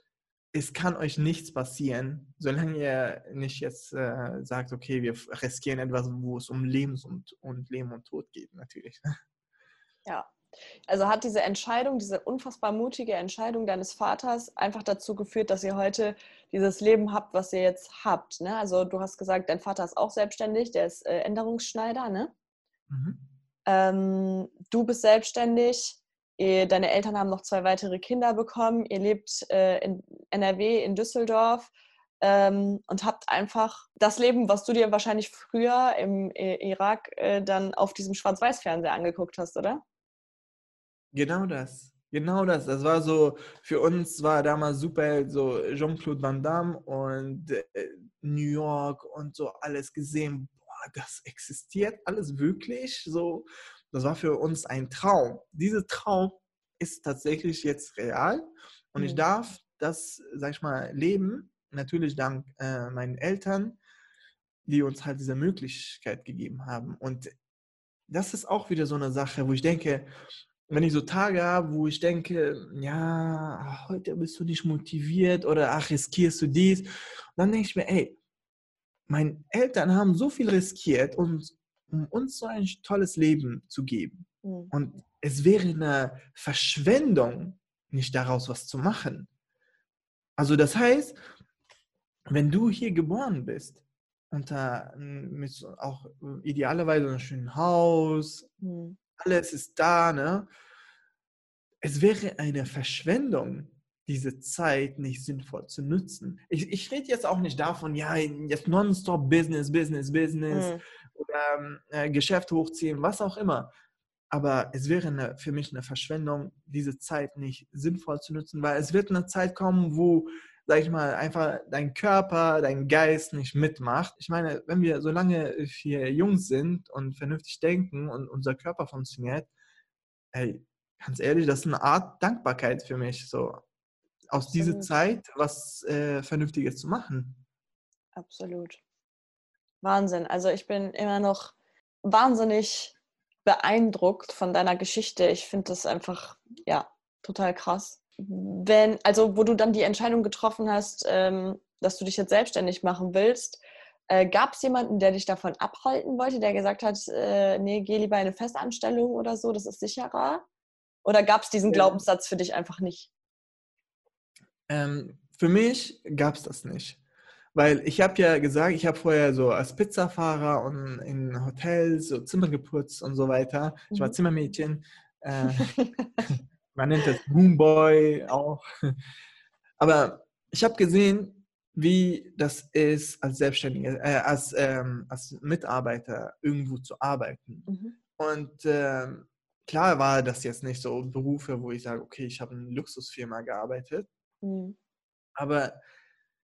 es kann euch nichts passieren, solange ihr nicht jetzt äh, sagt, okay, wir riskieren etwas, wo es um Lebens und, und Leben und Tod geht, natürlich. Ja, also hat diese Entscheidung, diese unfassbar mutige Entscheidung deines Vaters einfach dazu geführt, dass ihr heute dieses Leben habt, was ihr jetzt habt. Ne? Also du hast gesagt, dein Vater ist auch selbstständig, der ist äh, Änderungsschneider. Ne? Mhm. Ähm, du bist selbstständig, ihr, deine Eltern haben noch zwei weitere Kinder bekommen, ihr lebt äh, in NRW, in Düsseldorf. Ähm, und habt einfach das Leben, was du dir wahrscheinlich früher im Irak äh, dann auf diesem Schwarz-Weiß-Fernseher angeguckt hast, oder? Genau das. Genau das. Das war so, für uns war damals super so Jean-Claude Van Damme und äh, New York und so alles gesehen. Boah, das existiert alles wirklich. So, das war für uns ein Traum. Dieser Traum ist tatsächlich jetzt real und mhm. ich darf das, sag ich mal, leben. Natürlich dank äh, meinen Eltern, die uns halt diese Möglichkeit gegeben haben. Und das ist auch wieder so eine Sache, wo ich denke, wenn ich so Tage habe, wo ich denke, ja, heute bist du nicht motiviert oder ach, riskierst du dies, dann denke ich mir, ey, meine Eltern haben so viel riskiert, um, um uns so ein tolles Leben zu geben. Mhm. Und es wäre eine Verschwendung, nicht daraus was zu machen. Also das heißt, wenn du hier geboren bist, unter mit auch idealerweise einem schönen Haus, mhm alles ist da, ne? Es wäre eine Verschwendung, diese Zeit nicht sinnvoll zu nutzen. Ich, ich rede jetzt auch nicht davon, ja, jetzt nonstop Business, Business, Business mhm. oder äh, Geschäft hochziehen, was auch immer. Aber es wäre eine, für mich eine Verschwendung, diese Zeit nicht sinnvoll zu nutzen, weil es wird eine Zeit kommen, wo sag ich mal, einfach dein Körper, dein Geist nicht mitmacht. Ich meine, wenn wir, solange wir jung sind und vernünftig denken und unser Körper funktioniert, ey, ganz ehrlich, das ist eine Art Dankbarkeit für mich, so aus dieser Zeit was äh, Vernünftiges zu machen. Absolut. Wahnsinn. Also ich bin immer noch wahnsinnig beeindruckt von deiner Geschichte. Ich finde das einfach, ja, total krass. Wenn, also wo du dann die Entscheidung getroffen hast, ähm, dass du dich jetzt selbstständig machen willst, äh, gab es jemanden, der dich davon abhalten wollte, der gesagt hat, äh, nee, geh lieber in eine Festanstellung oder so, das ist sicherer? Oder gab es diesen Glaubenssatz für dich einfach nicht? Ähm, für mich gab es das nicht. Weil ich habe ja gesagt, ich habe vorher so als Pizzafahrer und in Hotels so Zimmer geputzt und so weiter. Ich war mhm. Zimmermädchen. Äh, man nennt das Boomboy auch. Aber ich habe gesehen, wie das ist, als Selbstständiger, äh, als, ähm, als Mitarbeiter irgendwo zu arbeiten. Mhm. Und äh, klar war das jetzt nicht so Berufe, wo ich sage, okay, ich habe in einer Luxusfirma gearbeitet. Mhm. Aber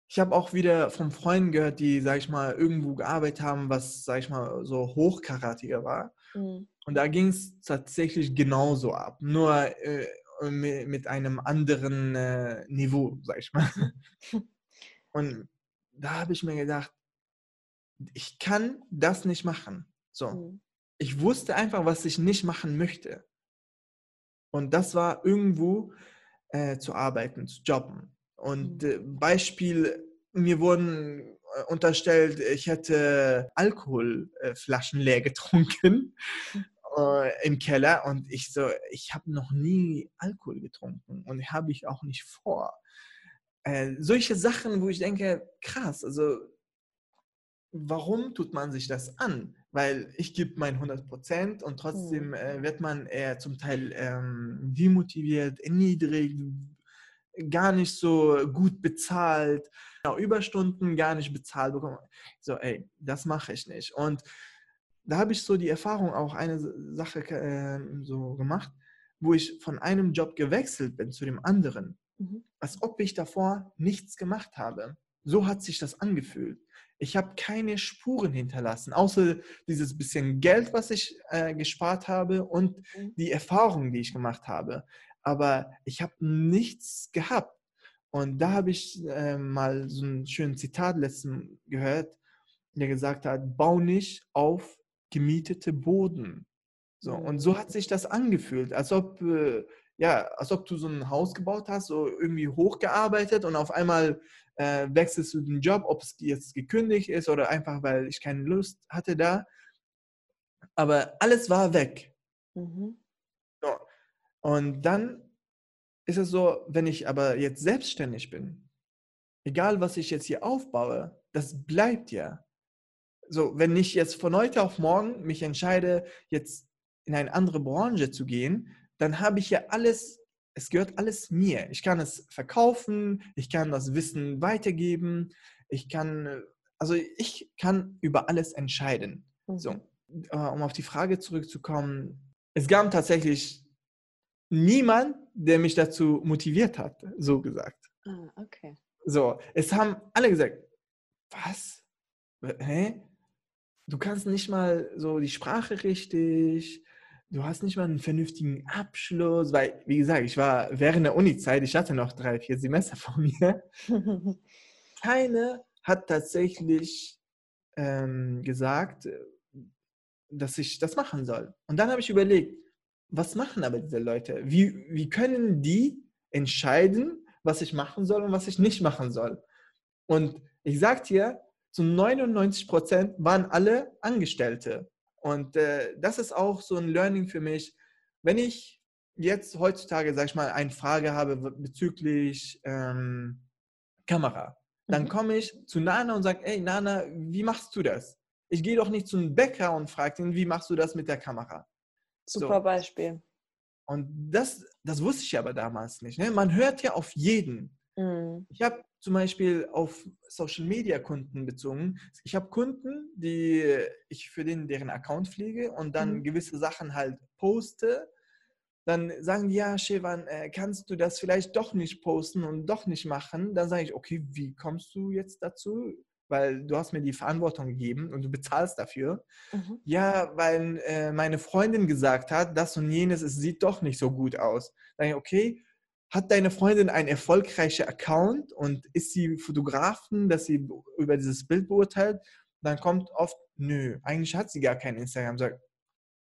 ich habe auch wieder von Freunden gehört, die, sag ich mal, irgendwo gearbeitet haben, was, sag ich mal, so hochkaratiger war. Mhm. Und da ging es tatsächlich genauso ab, nur äh, mit einem anderen äh, Niveau, sag ich mal. Und da habe ich mir gedacht, ich kann das nicht machen. So. Mhm. Ich wusste einfach, was ich nicht machen möchte. Und das war irgendwo äh, zu arbeiten, zu jobben. Und mhm. äh, Beispiel, mir wurden äh, unterstellt, ich hätte Alkoholflaschen leer getrunken äh, im Keller und ich so, ich habe noch nie Alkohol getrunken und habe ich auch nicht vor. Äh, solche Sachen, wo ich denke, krass, also warum tut man sich das an? Weil ich gebe mein 100 Prozent und trotzdem mhm. äh, wird man eher zum Teil ähm, demotiviert, erniedrigt, gar nicht so gut bezahlt, genau, Überstunden gar nicht bezahlt bekommen. So, ey, das mache ich nicht. Und da habe ich so die Erfahrung auch eine Sache äh, so gemacht, wo ich von einem Job gewechselt bin zu dem anderen, mhm. als ob ich davor nichts gemacht habe. So hat sich das angefühlt. Ich habe keine Spuren hinterlassen, außer dieses bisschen Geld, was ich äh, gespart habe und mhm. die Erfahrungen, die ich gemacht habe aber ich habe nichts gehabt. Und da habe ich äh, mal so ein schönes Zitat letzten gehört, der gesagt hat, bau nicht auf gemietete Boden. So, und so hat sich das angefühlt, als ob, äh, ja, als ob du so ein Haus gebaut hast, so irgendwie hochgearbeitet und auf einmal äh, wechselst du den Job, ob es jetzt gekündigt ist oder einfach, weil ich keine Lust hatte da. Aber alles war weg. Mhm. Und dann ist es so, wenn ich aber jetzt selbstständig bin, egal was ich jetzt hier aufbaue, das bleibt ja. So, wenn ich jetzt von heute auf morgen mich entscheide, jetzt in eine andere Branche zu gehen, dann habe ich ja alles, es gehört alles mir. Ich kann es verkaufen, ich kann das Wissen weitergeben, ich kann, also ich kann über alles entscheiden. Mhm. So, äh, um auf die Frage zurückzukommen, es gab tatsächlich niemand, der mich dazu motiviert hat, so gesagt. Ah, okay. So, es haben alle gesagt, was? Hä? Du kannst nicht mal so die Sprache richtig, du hast nicht mal einen vernünftigen Abschluss, weil, wie gesagt, ich war während der Uni-Zeit, ich hatte noch drei, vier Semester vor mir. Keine hat tatsächlich ähm, gesagt, dass ich das machen soll. Und dann habe ich überlegt, was machen aber diese Leute? Wie, wie können die entscheiden, was ich machen soll und was ich nicht machen soll? Und ich sage dir, zu 99 Prozent waren alle Angestellte. Und äh, das ist auch so ein Learning für mich. Wenn ich jetzt heutzutage, sag ich mal, eine Frage habe bezüglich ähm, Kamera, dann mhm. komme ich zu Nana und sage, ey Nana, wie machst du das? Ich gehe doch nicht zum Bäcker und frage ihn, wie machst du das mit der Kamera? Super so. Beispiel. Und das, das wusste ich aber damals nicht. Ne? Man hört ja auf jeden. Mhm. Ich habe zum Beispiel auf Social Media Kunden bezogen. Ich habe Kunden, die ich für den deren Account pflege und dann mhm. gewisse Sachen halt poste. dann sagen die, ja, Shevan, äh, kannst du das vielleicht doch nicht posten und doch nicht machen? Dann sage ich, okay, wie kommst du jetzt dazu? Weil du hast mir die Verantwortung gegeben und du bezahlst dafür. Mhm. Ja, weil äh, meine Freundin gesagt hat, das und jenes, es sieht doch nicht so gut aus. Dann okay, hat deine Freundin einen erfolgreichen Account und ist sie Fotografen, dass sie über dieses Bild beurteilt? Dann kommt oft, nö, eigentlich hat sie gar kein Instagram. Sagt,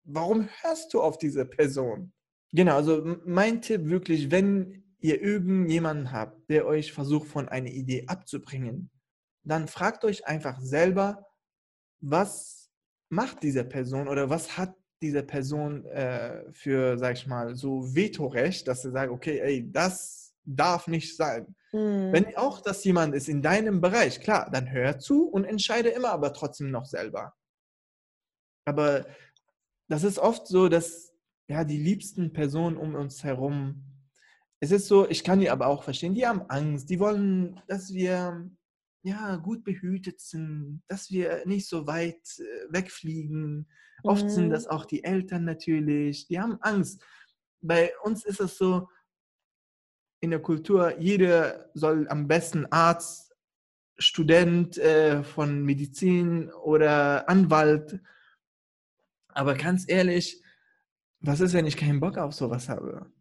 warum hörst du auf diese Person? Genau, also mein Tipp wirklich, wenn ihr irgendjemanden habt, der euch versucht, von einer Idee abzubringen, dann fragt euch einfach selber, was macht diese Person oder was hat diese Person äh, für, sag ich mal, so Vetorecht, dass sie sagt, okay, ey, das darf nicht sein. Mhm. Wenn auch das jemand ist in deinem Bereich, klar, dann hör zu und entscheide immer aber trotzdem noch selber. Aber das ist oft so, dass ja, die liebsten Personen um uns herum, es ist so, ich kann die aber auch verstehen, die haben Angst, die wollen, dass wir ja, gut behütet sind, dass wir nicht so weit äh, wegfliegen. Oft mhm. sind das auch die Eltern natürlich, die haben Angst. Bei uns ist es so, in der Kultur, jeder soll am besten Arzt, Student äh, von Medizin oder Anwalt. Aber ganz ehrlich, was ist, wenn ich keinen Bock auf sowas habe?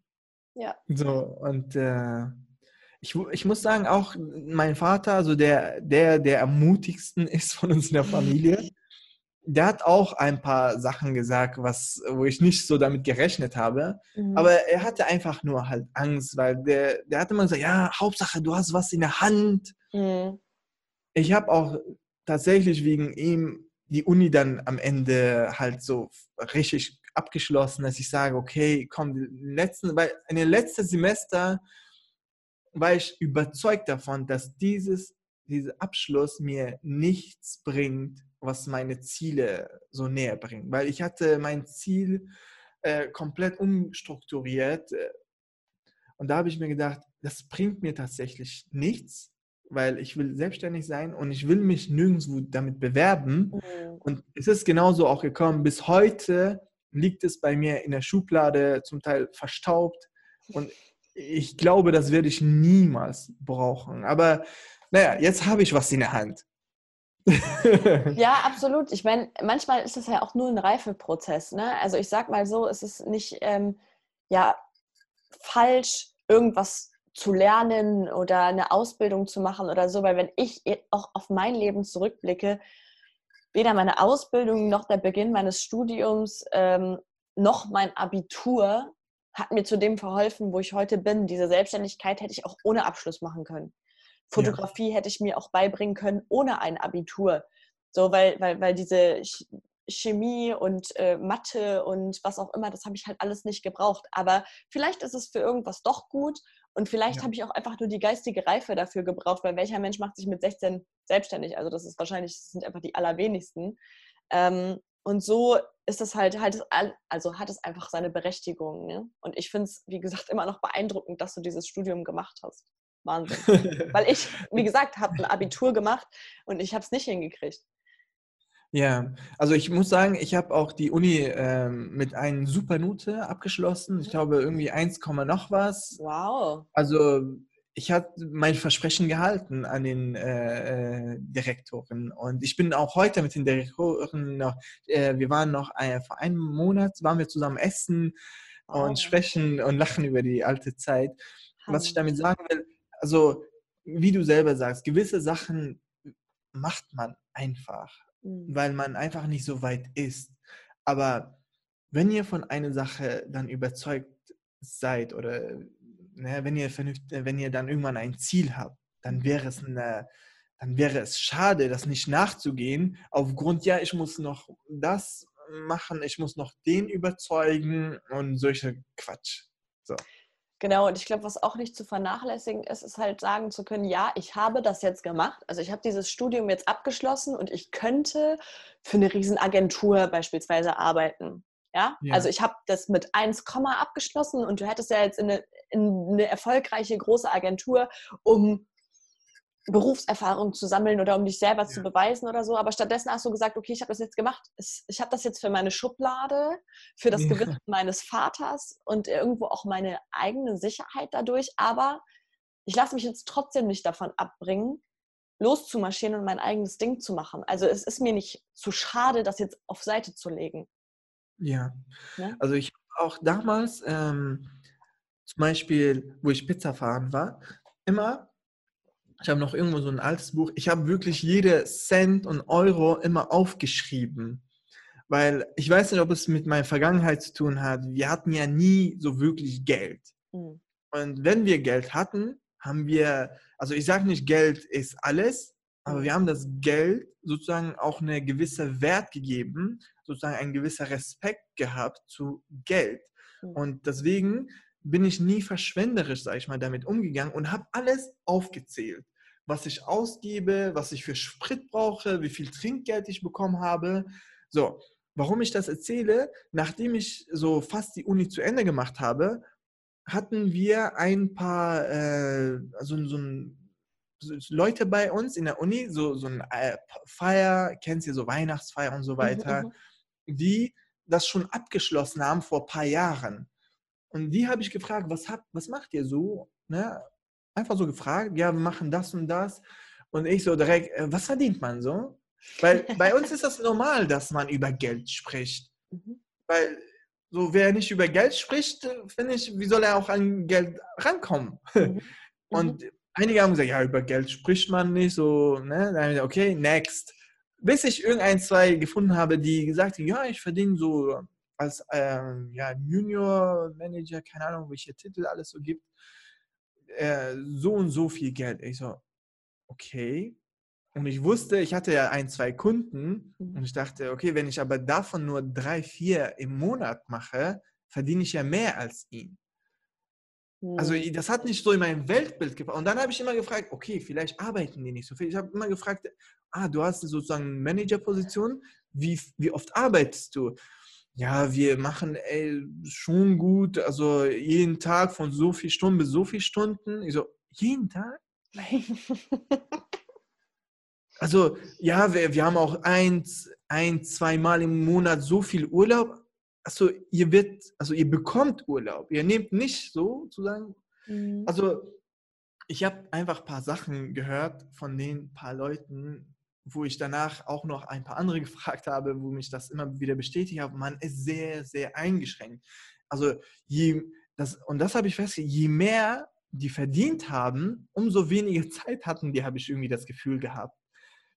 Ja. So, und äh, ich, ich muss sagen, auch mein Vater, also der, der, der ermutigsten ist von uns in der Familie, der hat auch ein paar Sachen gesagt, was, wo ich nicht so damit gerechnet habe. Mhm. Aber er hatte einfach nur halt Angst, weil der, der hat immer gesagt, ja, Hauptsache, du hast was in der Hand. Mhm. Ich habe auch tatsächlich wegen ihm die Uni dann am Ende halt so richtig abgeschlossen, dass ich sage, okay, komm, letzten, weil in den letzten Semester war ich überzeugt davon, dass dieses, dieser Abschluss mir nichts bringt, was meine Ziele so näher bringt. Weil ich hatte mein Ziel äh, komplett umstrukturiert. Äh, und da habe ich mir gedacht, das bringt mir tatsächlich nichts, weil ich will selbstständig sein und ich will mich nirgendwo damit bewerben. Mhm. Und es ist genauso auch gekommen. Bis heute liegt es bei mir in der Schublade, zum Teil verstaubt. Und ich glaube, das werde ich niemals brauchen. Aber naja, jetzt habe ich was in der Hand. ja, absolut. Ich meine, manchmal ist es ja auch nur ein Reifeprozess. Ne? Also ich sag mal so, es ist nicht ähm, ja, falsch, irgendwas zu lernen oder eine Ausbildung zu machen oder so, weil wenn ich auch auf mein Leben zurückblicke, weder meine Ausbildung noch der Beginn meines Studiums ähm, noch mein Abitur hat mir zu dem verholfen, wo ich heute bin. Diese Selbstständigkeit hätte ich auch ohne Abschluss machen können. Fotografie ja. hätte ich mir auch beibringen können ohne ein Abitur. So, weil, weil, weil diese Chemie und äh, Mathe und was auch immer, das habe ich halt alles nicht gebraucht. Aber vielleicht ist es für irgendwas doch gut und vielleicht ja. habe ich auch einfach nur die geistige Reife dafür gebraucht, weil welcher Mensch macht sich mit 16 selbstständig? Also das ist wahrscheinlich, das sind einfach die allerwenigsten. Ähm, und so ist es halt, halt also hat es einfach seine Berechtigung. Ne? Und ich finde es, wie gesagt, immer noch beeindruckend, dass du dieses Studium gemacht hast. Wahnsinn. Weil ich, wie gesagt, habe ein Abitur gemacht und ich habe es nicht hingekriegt. Ja, also ich muss sagen, ich habe auch die Uni ähm, mit einer super Note abgeschlossen. Ich mhm. glaube irgendwie 1, noch was. Wow. Also ich habe mein Versprechen gehalten an den äh, äh, Direktoren und ich bin auch heute mit den Direktoren noch, äh, wir waren noch äh, vor einem Monat, waren wir zusammen essen oh. und sprechen und lachen über die alte Zeit. Oh. Was ich damit sagen will, also wie du selber sagst, gewisse Sachen macht man einfach, mhm. weil man einfach nicht so weit ist. Aber wenn ihr von einer Sache dann überzeugt seid oder ne, wenn, ihr wenn ihr dann irgendwann ein Ziel habt, dann mhm. wäre es eine, dann wäre es schade, das nicht nachzugehen, aufgrund, ja, ich muss noch das machen, ich muss noch den überzeugen und solche Quatsch. So. Genau, und ich glaube, was auch nicht zu vernachlässigen ist, ist halt sagen zu können, ja, ich habe das jetzt gemacht. Also ich habe dieses Studium jetzt abgeschlossen und ich könnte für eine Riesenagentur beispielsweise arbeiten. Ja? ja. Also ich habe das mit 1, abgeschlossen und du hättest ja jetzt in eine, in eine erfolgreiche große Agentur um Berufserfahrung zu sammeln oder um dich selber ja. zu beweisen oder so. Aber stattdessen hast du gesagt, okay, ich habe das jetzt gemacht. Ich habe das jetzt für meine Schublade, für das ja. Gewissen meines Vaters und irgendwo auch meine eigene Sicherheit dadurch. Aber ich lasse mich jetzt trotzdem nicht davon abbringen, loszumarschieren und mein eigenes Ding zu machen. Also es ist mir nicht zu schade, das jetzt auf Seite zu legen. Ja, ja? Also ich habe auch damals, ähm, zum Beispiel, wo ich Pizza fahren war, immer ich habe noch irgendwo so ein altes Buch. Ich habe wirklich jede Cent und Euro immer aufgeschrieben. Weil ich weiß nicht, ob es mit meiner Vergangenheit zu tun hat. Wir hatten ja nie so wirklich Geld. Mhm. Und wenn wir Geld hatten, haben wir, also ich sage nicht, Geld ist alles, aber wir haben das Geld sozusagen auch eine gewisse Wert gegeben, sozusagen ein gewisser Respekt gehabt zu Geld. Mhm. Und deswegen bin ich nie verschwenderisch, sage ich mal, damit umgegangen und habe alles aufgezählt, was ich ausgebe, was ich für Sprit brauche, wie viel Trinkgeld ich bekommen habe. So, warum ich das erzähle, nachdem ich so fast die Uni zu Ende gemacht habe, hatten wir ein paar, äh, also so ein Leute bei uns in der Uni, so, so ein äh, Feier, kennst du so Weihnachtsfeier und so mhm, weiter, mhm. die das schon abgeschlossen haben vor ein paar Jahren. Und die habe ich gefragt, was, habt, was macht ihr so? Ne? Einfach so gefragt, ja, wir machen das und das. Und ich so direkt, äh, was verdient man so? Weil bei uns ist das normal, dass man über Geld spricht. Mhm. Weil so wer nicht über Geld spricht, finde ich, wie soll er auch an Geld rankommen? Mhm. Und mhm. Einige haben gesagt, ja, über Geld spricht man nicht so, ne? Dann gesagt, okay, next. Bis ich irgendein, zwei gefunden habe, die gesagt haben, ja, ich verdiene so als ähm, ja, Junior Manager, keine Ahnung, welche Titel alles so gibt, äh, so und so viel Geld. Ich so, okay. Und ich wusste, ich hatte ja ein, zwei Kunden mhm. und ich dachte, okay, wenn ich aber davon nur drei, vier im Monat mache, verdiene ich ja mehr als ihn. Also mhm. das hat nicht so in mein Weltbild gepasst. Und dann habe ich immer gefragt, okay, vielleicht arbeiten die nicht so viel. Ich habe immer gefragt, ah, du hast sozusagen Managerposition, wie, wie oft arbeitest du? ja, wir machen ey, schon gut, also jeden Tag von so viel Stunden bis so viel Stunden. Ich so, jeden Tag? also, ja, wir, wir haben auch eins, ein, zweimal im Monat so viel Urlaub. Also, ihr wird, also ihr bekommt Urlaub. Ihr nehmt nicht so zu sagen. Mhm. Also, ich habe einfach ein paar Sachen gehört von den paar Leuten, wo ich danach auch noch ein paar andere gefragt habe, wo mich das immer wieder bestätigt hat, man ist sehr, sehr eingeschränkt. Also je, das, und das habe ich festgestellt, je mehr die verdient haben, umso weniger Zeit hatten die, habe ich irgendwie das Gefühl gehabt.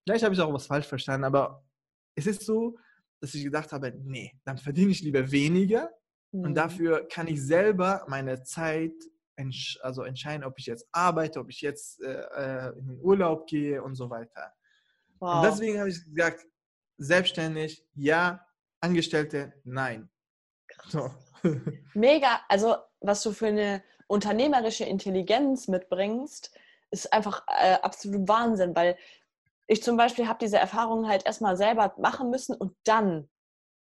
Vielleicht habe ich auch was falsch verstanden, aber es ist so, dass ich gedacht habe, nee, dann verdiene ich lieber weniger mhm. und dafür kann ich selber meine Zeit entsch also entscheiden, ob ich jetzt arbeite, ob ich jetzt äh, äh in den Urlaub gehe und so weiter. Wow. Und deswegen habe ich gesagt, selbstständig, ja, Angestellte, nein. So. Mega, also was du für eine unternehmerische Intelligenz mitbringst, ist einfach äh, absolut Wahnsinn, weil ich zum Beispiel habe diese Erfahrungen halt erstmal selber machen müssen und dann,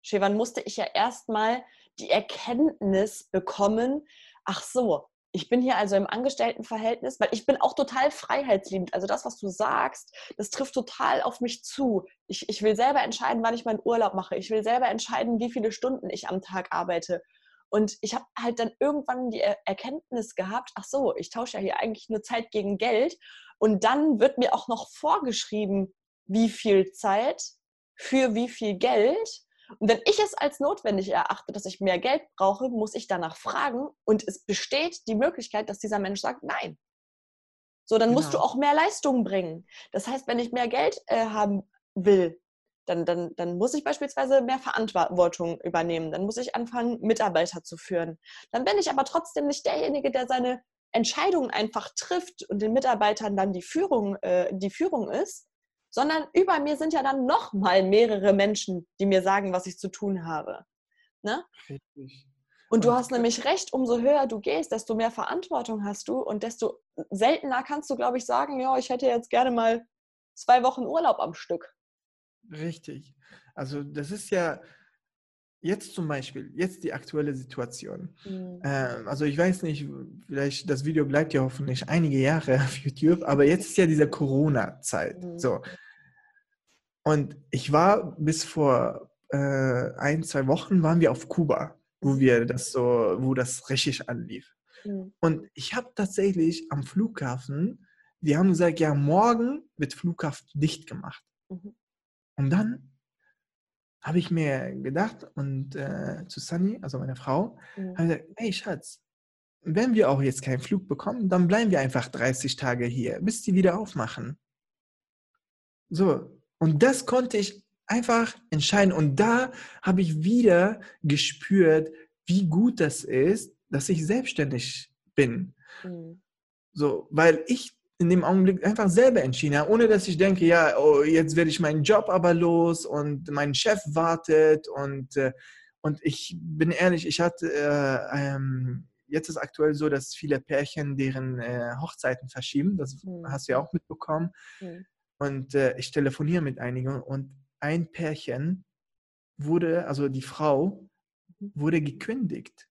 Shevan, musste ich ja erstmal die Erkenntnis bekommen, ach so, ich bin hier also im Angestelltenverhältnis, weil ich bin auch total freiheitsliebend. Also das, was du sagst, das trifft total auf mich zu. Ich, ich will selber entscheiden, wann ich meinen Urlaub mache. Ich will selber entscheiden, wie viele Stunden ich am Tag arbeite. Und ich habe halt dann irgendwann die Erkenntnis gehabt, ach so, ich tausche ja hier eigentlich nur Zeit gegen Geld. Und dann wird mir auch noch vorgeschrieben, wie viel Zeit für wie viel Geld. Und wenn ich es als notwendig erachte, dass ich mehr Geld brauche, muss ich danach fragen und es besteht die Möglichkeit, dass dieser Mensch sagt, nein. So, dann genau. musst du genau. auch mehr Leistung bringen. Das heißt, wenn ich mehr Geld äh, haben will, dann, dann, dann muss ich beispielsweise mehr Verantwortung übernehmen. Dann muss ich anfangen, Mitarbeiter zu führen. Dann bin ich aber trotzdem nicht derjenige, der seine Entscheidungen einfach trifft und den Mitarbeitern dann die Führung, äh, die Führung ist, sondern über mir sind ja dann noch mal mehrere Menschen, die mir sagen, was ich zu tun habe. Ne? Richtig. Und du hast nämlich recht, umso höher du gehst, desto mehr Verantwortung hast du und desto seltener kannst du, glaube ich, sagen, ja, ich hätte jetzt gerne mal zwei Wochen Urlaub am Stück. Richtig. Also das ist ja, jetzt zum Beispiel, jetzt die aktuelle Situation. Mhm. Ähm, also ich weiß nicht, vielleicht das Video bleibt ja hoffentlich einige Jahre auf YouTube, aber jetzt ist ja diese Corona-Zeit. Mhm. So. Und ich war bis vor äh, ein, zwei Wochen waren wir auf Kuba, wo wir das so, wo das richtig anlief. Mhm. Und ich habe tatsächlich am Flughafen, die haben gesagt, ja, morgen wird Flughafen dicht gemacht. Mhm. Und dann habe ich mir gedacht und äh, zu Sunny, also meiner Frau, mhm. habe ich gesagt, hey Schatz, wenn wir auch jetzt keinen Flug bekommen, dann bleiben wir einfach 30 Tage hier, bis die wieder aufmachen. So, und das konnte ich einfach entscheiden. Und da habe ich wieder gespürt, wie gut das ist, dass ich selbstständig bin. Mhm. So, weil ich in dem Augenblick einfach selber entschieden habe, ohne dass ich denke, ja, oh, jetzt werde ich meinen Job aber los und mein Chef wartet und, äh, und ich bin ehrlich, ich hatte, äh, ähm, jetzt ist aktuell so, dass viele Pärchen deren äh, Hochzeiten verschieben, das mhm. hast du ja auch mitbekommen. Mhm. Und äh, ich telefoniere mit einigen und ein Pärchen wurde, also die Frau, mhm. wurde gekündigt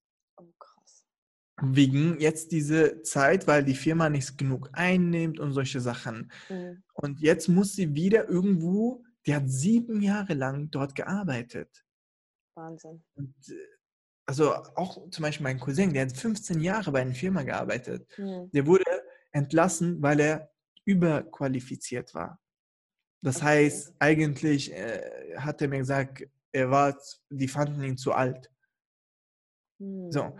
wegen jetzt diese Zeit, weil die Firma nicht genug einnimmt und solche Sachen. Mhm. Und jetzt muss sie wieder irgendwo, die hat sieben Jahre lang dort gearbeitet. Wahnsinn. Und, äh, also auch zum Beispiel mein Cousin, der hat 15 Jahre bei einer Firma gearbeitet. Mhm. Der wurde entlassen, weil er überqualifiziert war. Das okay. heißt, eigentlich äh, hat er mir gesagt, er war, die fanden ihn zu alt. Mhm. So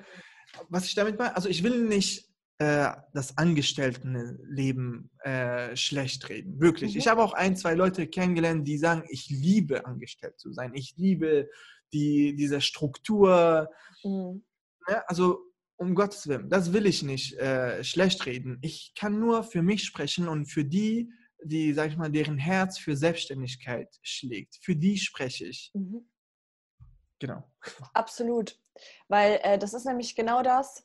was ich damit meine, also ich will nicht äh, das Angestelltenleben äh, schlecht reden. Wirklich. Mhm. Ich habe auch ein, zwei Leute kennengelernt, die sagen, ich liebe angestellt zu sein. Ich liebe die, diese Struktur. Mhm. Ja, also um Gottes Willen, das will ich nicht äh, schlecht reden. Ich kann nur für mich sprechen und für die, die, sag ich mal, deren Herz für Selbstständigkeit schlägt. Für die spreche ich. Mhm. Genau. Absolut. Weil äh, das ist nämlich genau das.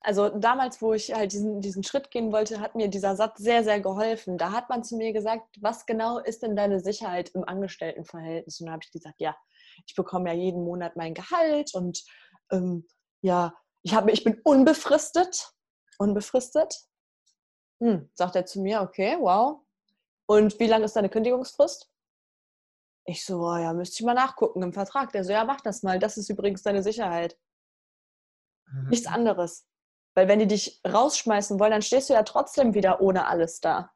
Also damals, wo ich halt diesen, diesen Schritt gehen wollte, hat mir dieser Satz sehr, sehr geholfen. Da hat man zu mir gesagt, was genau ist denn deine Sicherheit im Angestelltenverhältnis? Und da habe ich gesagt, ja, ich bekomme ja jeden Monat mein Gehalt und ähm, ja, ich, habe, ich bin unbefristet. Unbefristet. Hm, sagt er zu mir, okay, wow. Und wie lange ist deine Kündigungsfrist? Ich so, oh ja, müsste ich mal nachgucken im Vertrag. Der so, ja, mach das mal. Das ist übrigens deine Sicherheit. Mhm. Nichts anderes. Weil wenn die dich rausschmeißen wollen, dann stehst du ja trotzdem wieder ohne alles da.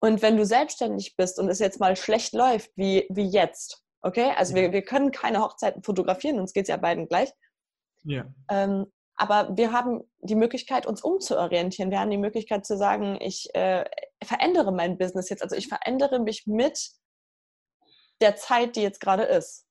Und wenn du selbstständig bist und es jetzt mal schlecht läuft, wie, wie jetzt, okay? Also wir, wir können keine Hochzeiten fotografieren, uns geht es ja beiden gleich. Ja. Ähm, aber wir haben die Möglichkeit, uns umzuorientieren. Wir haben die Möglichkeit zu sagen, ich äh, verändere mein Business jetzt. Also ich verändere mich mit der Zeit, die jetzt gerade ist.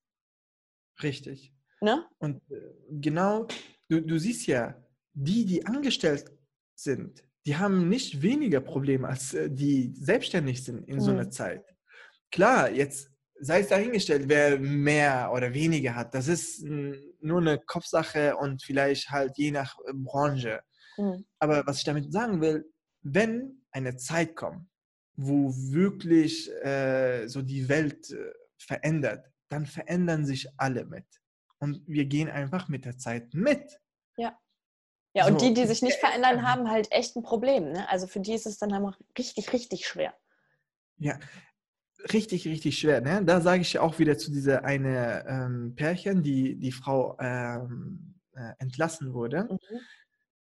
Richtig. Ne? Und äh, genau, du, du siehst ja, die, die angestellt sind, die haben nicht weniger Probleme als äh, die selbstständig sind in mhm. so einer mhm. Zeit. Klar, jetzt sei es dahingestellt, wer mehr oder weniger hat. Das ist nur eine Kopfsache und vielleicht halt je nach äh, Branche. Mhm. Aber was ich damit sagen will, wenn eine Zeit kommt, wo wirklich äh, so die Welt äh, verändert, dann verändern sich alle mit. Und wir gehen einfach mit der Zeit mit. Ja. Ja, und so, die, die sich nicht verändern, haben halt echt ein Problem. Ne? Also für die ist es dann einfach richtig, richtig schwer. Ja, richtig, richtig schwer. Ne? Da sage ich auch wieder zu dieser eine ähm, Pärchen, die die Frau ähm, äh, entlassen wurde. Mhm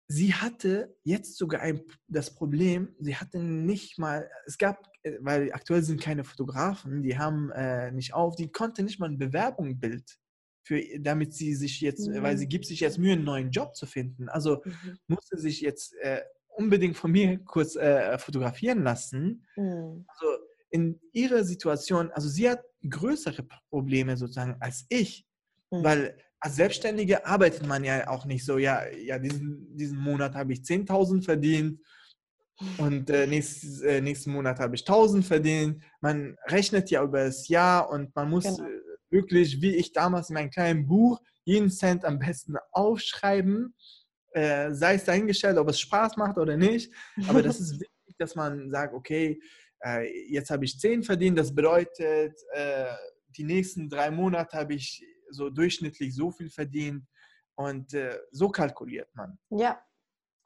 sie hatte jetzt sogar ein, das Problem, sie hatte nicht mal, es gab, äh, weil aktuell sind keine Fotografen, die haben äh, nicht auf, die konnte nicht mal ein Bewerbungsbild für, damit sie sich jetzt, mhm. weil sie gibt sich jetzt Mühe, einen neuen Job zu finden. Also mhm. musste sich jetzt äh, unbedingt von mir kurz äh, fotografieren lassen. Mhm. Also in ihrer Situation, also sie hat größere Probleme sozusagen als ich, mhm. weil als Selbstständige arbeitet man ja auch nicht so, ja, ja diesen, diesen Monat habe ich 10.000 verdient und äh, nächstes, äh, nächsten Monat habe ich 1.000 verdient. Man rechnet ja über das Jahr und man muss genau. äh, wirklich, wie ich damals in meinem kleinen Buch, jeden Cent am besten aufschreiben, äh, sei es dahingestellt, ob es Spaß macht oder nicht. Aber das ist wichtig, dass man sagt, okay, äh, jetzt habe ich 10 verdient, das bedeutet, äh, die nächsten drei Monate habe ich so durchschnittlich so viel verdient. Und äh, so kalkuliert man. Ja,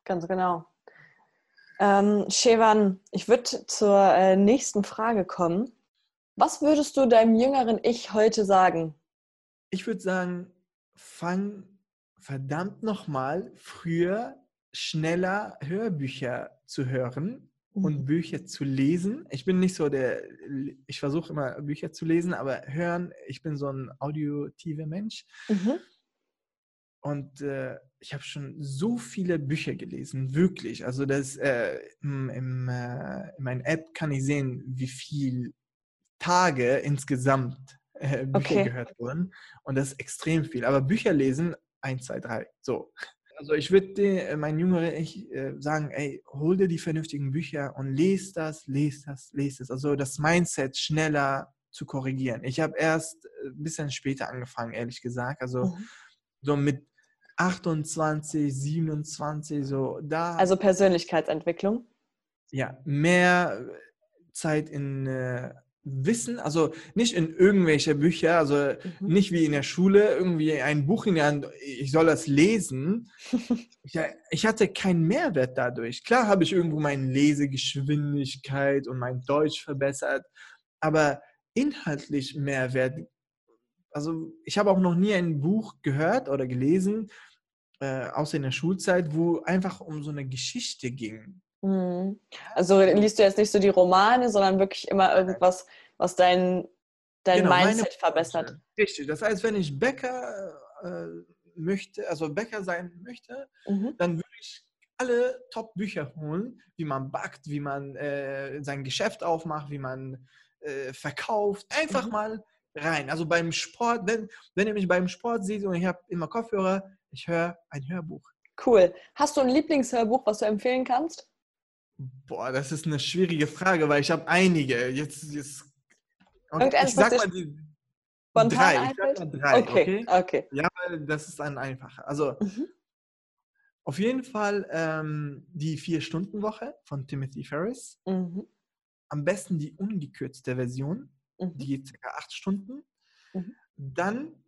ganz genau. Ähm, Shevan, ich würde zur äh, nächsten Frage kommen. Was würdest du deinem jüngeren Ich heute sagen? Ich würde sagen, fang verdammt nochmal früher schneller Hörbücher zu hören und mhm. Bücher zu lesen. Ich bin nicht so der, ich versuche immer Bücher zu lesen, aber hören, ich bin so ein audiotiver Mensch. Mhm. Und äh, ich habe schon so viele Bücher gelesen, wirklich. Also das äh, im, im, äh, in meiner App kann ich sehen, wie viele Tage insgesamt äh, Bücher okay. gehört wurden. Und das ist extrem viel. Aber Bücher lesen, eins, zwei, drei. So. Also ich würde äh, mein jüngerer Ich äh, sagen, ey, hol dir die vernünftigen Bücher und lese das, lese das, lese das. Also das Mindset schneller zu korrigieren. Ich habe erst ein äh, bisschen später angefangen, ehrlich gesagt. Also mhm. so mit 28, 27, so da. Also Persönlichkeitsentwicklung? Ja, mehr Zeit in äh, Wissen, also nicht in irgendwelche Bücher, also mhm. nicht wie in der Schule, irgendwie ein Buch in der Hand, ich soll das lesen. ich, ich hatte keinen Mehrwert dadurch. Klar habe ich irgendwo meine Lesegeschwindigkeit und mein Deutsch verbessert, aber inhaltlich Mehrwert. Also ich habe auch noch nie ein Buch gehört oder gelesen, äh, außer in der Schulzeit, wo einfach um so eine Geschichte ging. Mhm. Also liest du jetzt nicht so die Romane, sondern wirklich immer irgendwas, was dein, dein genau, Mindset verbessert. Richtig. Das heißt, wenn ich Bäcker äh, möchte, also Bäcker sein möchte, mhm. dann würde ich alle Top-Bücher holen, wie man backt, wie man äh, sein Geschäft aufmacht, wie man äh, verkauft. Einfach mhm. mal rein. Also beim Sport, wenn, wenn ihr mich beim Sport seht und ich habe immer Kopfhörer, ich höre ein Hörbuch. Cool. Hast du ein Lieblingshörbuch, was du empfehlen kannst? Boah, das ist eine schwierige Frage, weil ich habe einige. Jetzt, jetzt okay, ich sag mal die drei. Ich sag mal drei. Okay, okay. okay. Ja, weil das ist ein einfacher. Also mhm. auf jeden Fall ähm, die Vier-Stunden-Woche von Timothy Ferris. Mhm. Am besten die ungekürzte Version. Mhm. Die geht circa acht Stunden. Mhm. Dann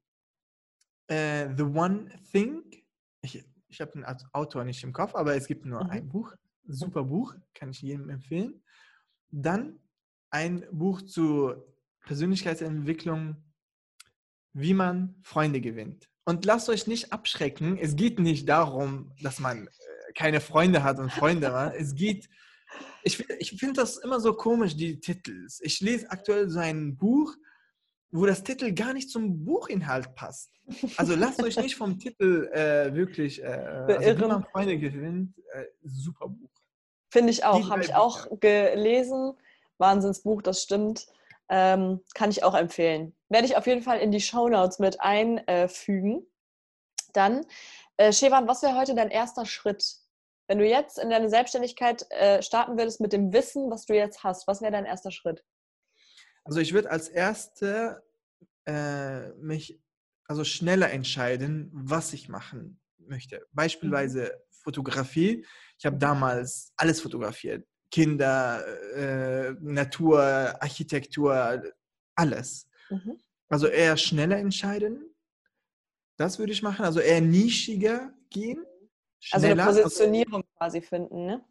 äh, The One Thing. Ich, ich habe den Autor nicht im Kopf, aber es gibt nur mhm. ein Buch super Buch, kann ich jedem empfehlen. Dann ein Buch zur Persönlichkeitsentwicklung, wie man Freunde gewinnt. Und lasst euch nicht abschrecken. Es geht nicht darum, dass man äh, keine Freunde hat und Freunde hat. Es geht, ich, ich finde das immer so komisch, die Titel. Ich lese aktuell so ein Buch, wo das Titel gar nicht zum Buchinhalt passt. Also lasst euch nicht vom Titel äh, wirklich, äh, also man Freunde gewinnt, äh, super Buch. Finde ich auch, habe ich auch gelesen. Wahnsinnsbuch, das stimmt. Ähm, kann ich auch empfehlen. Werde ich auf jeden Fall in die Show Notes mit einfügen. Dann, äh, Shevan, was wäre heute dein erster Schritt? Wenn du jetzt in deine Selbstständigkeit äh, starten würdest mit dem Wissen, was du jetzt hast, was wäre dein erster Schritt? Also ich würde als Erste äh, mich also schneller entscheiden, was ich machen möchte. Mhm. Beispielsweise. Fotografie. Ich habe damals alles fotografiert. Kinder, äh, Natur, Architektur, alles. Mhm. Also eher schneller entscheiden. Das würde ich machen. Also eher nischiger gehen. Schneller. Also eine Positionierung also, quasi finden, ne?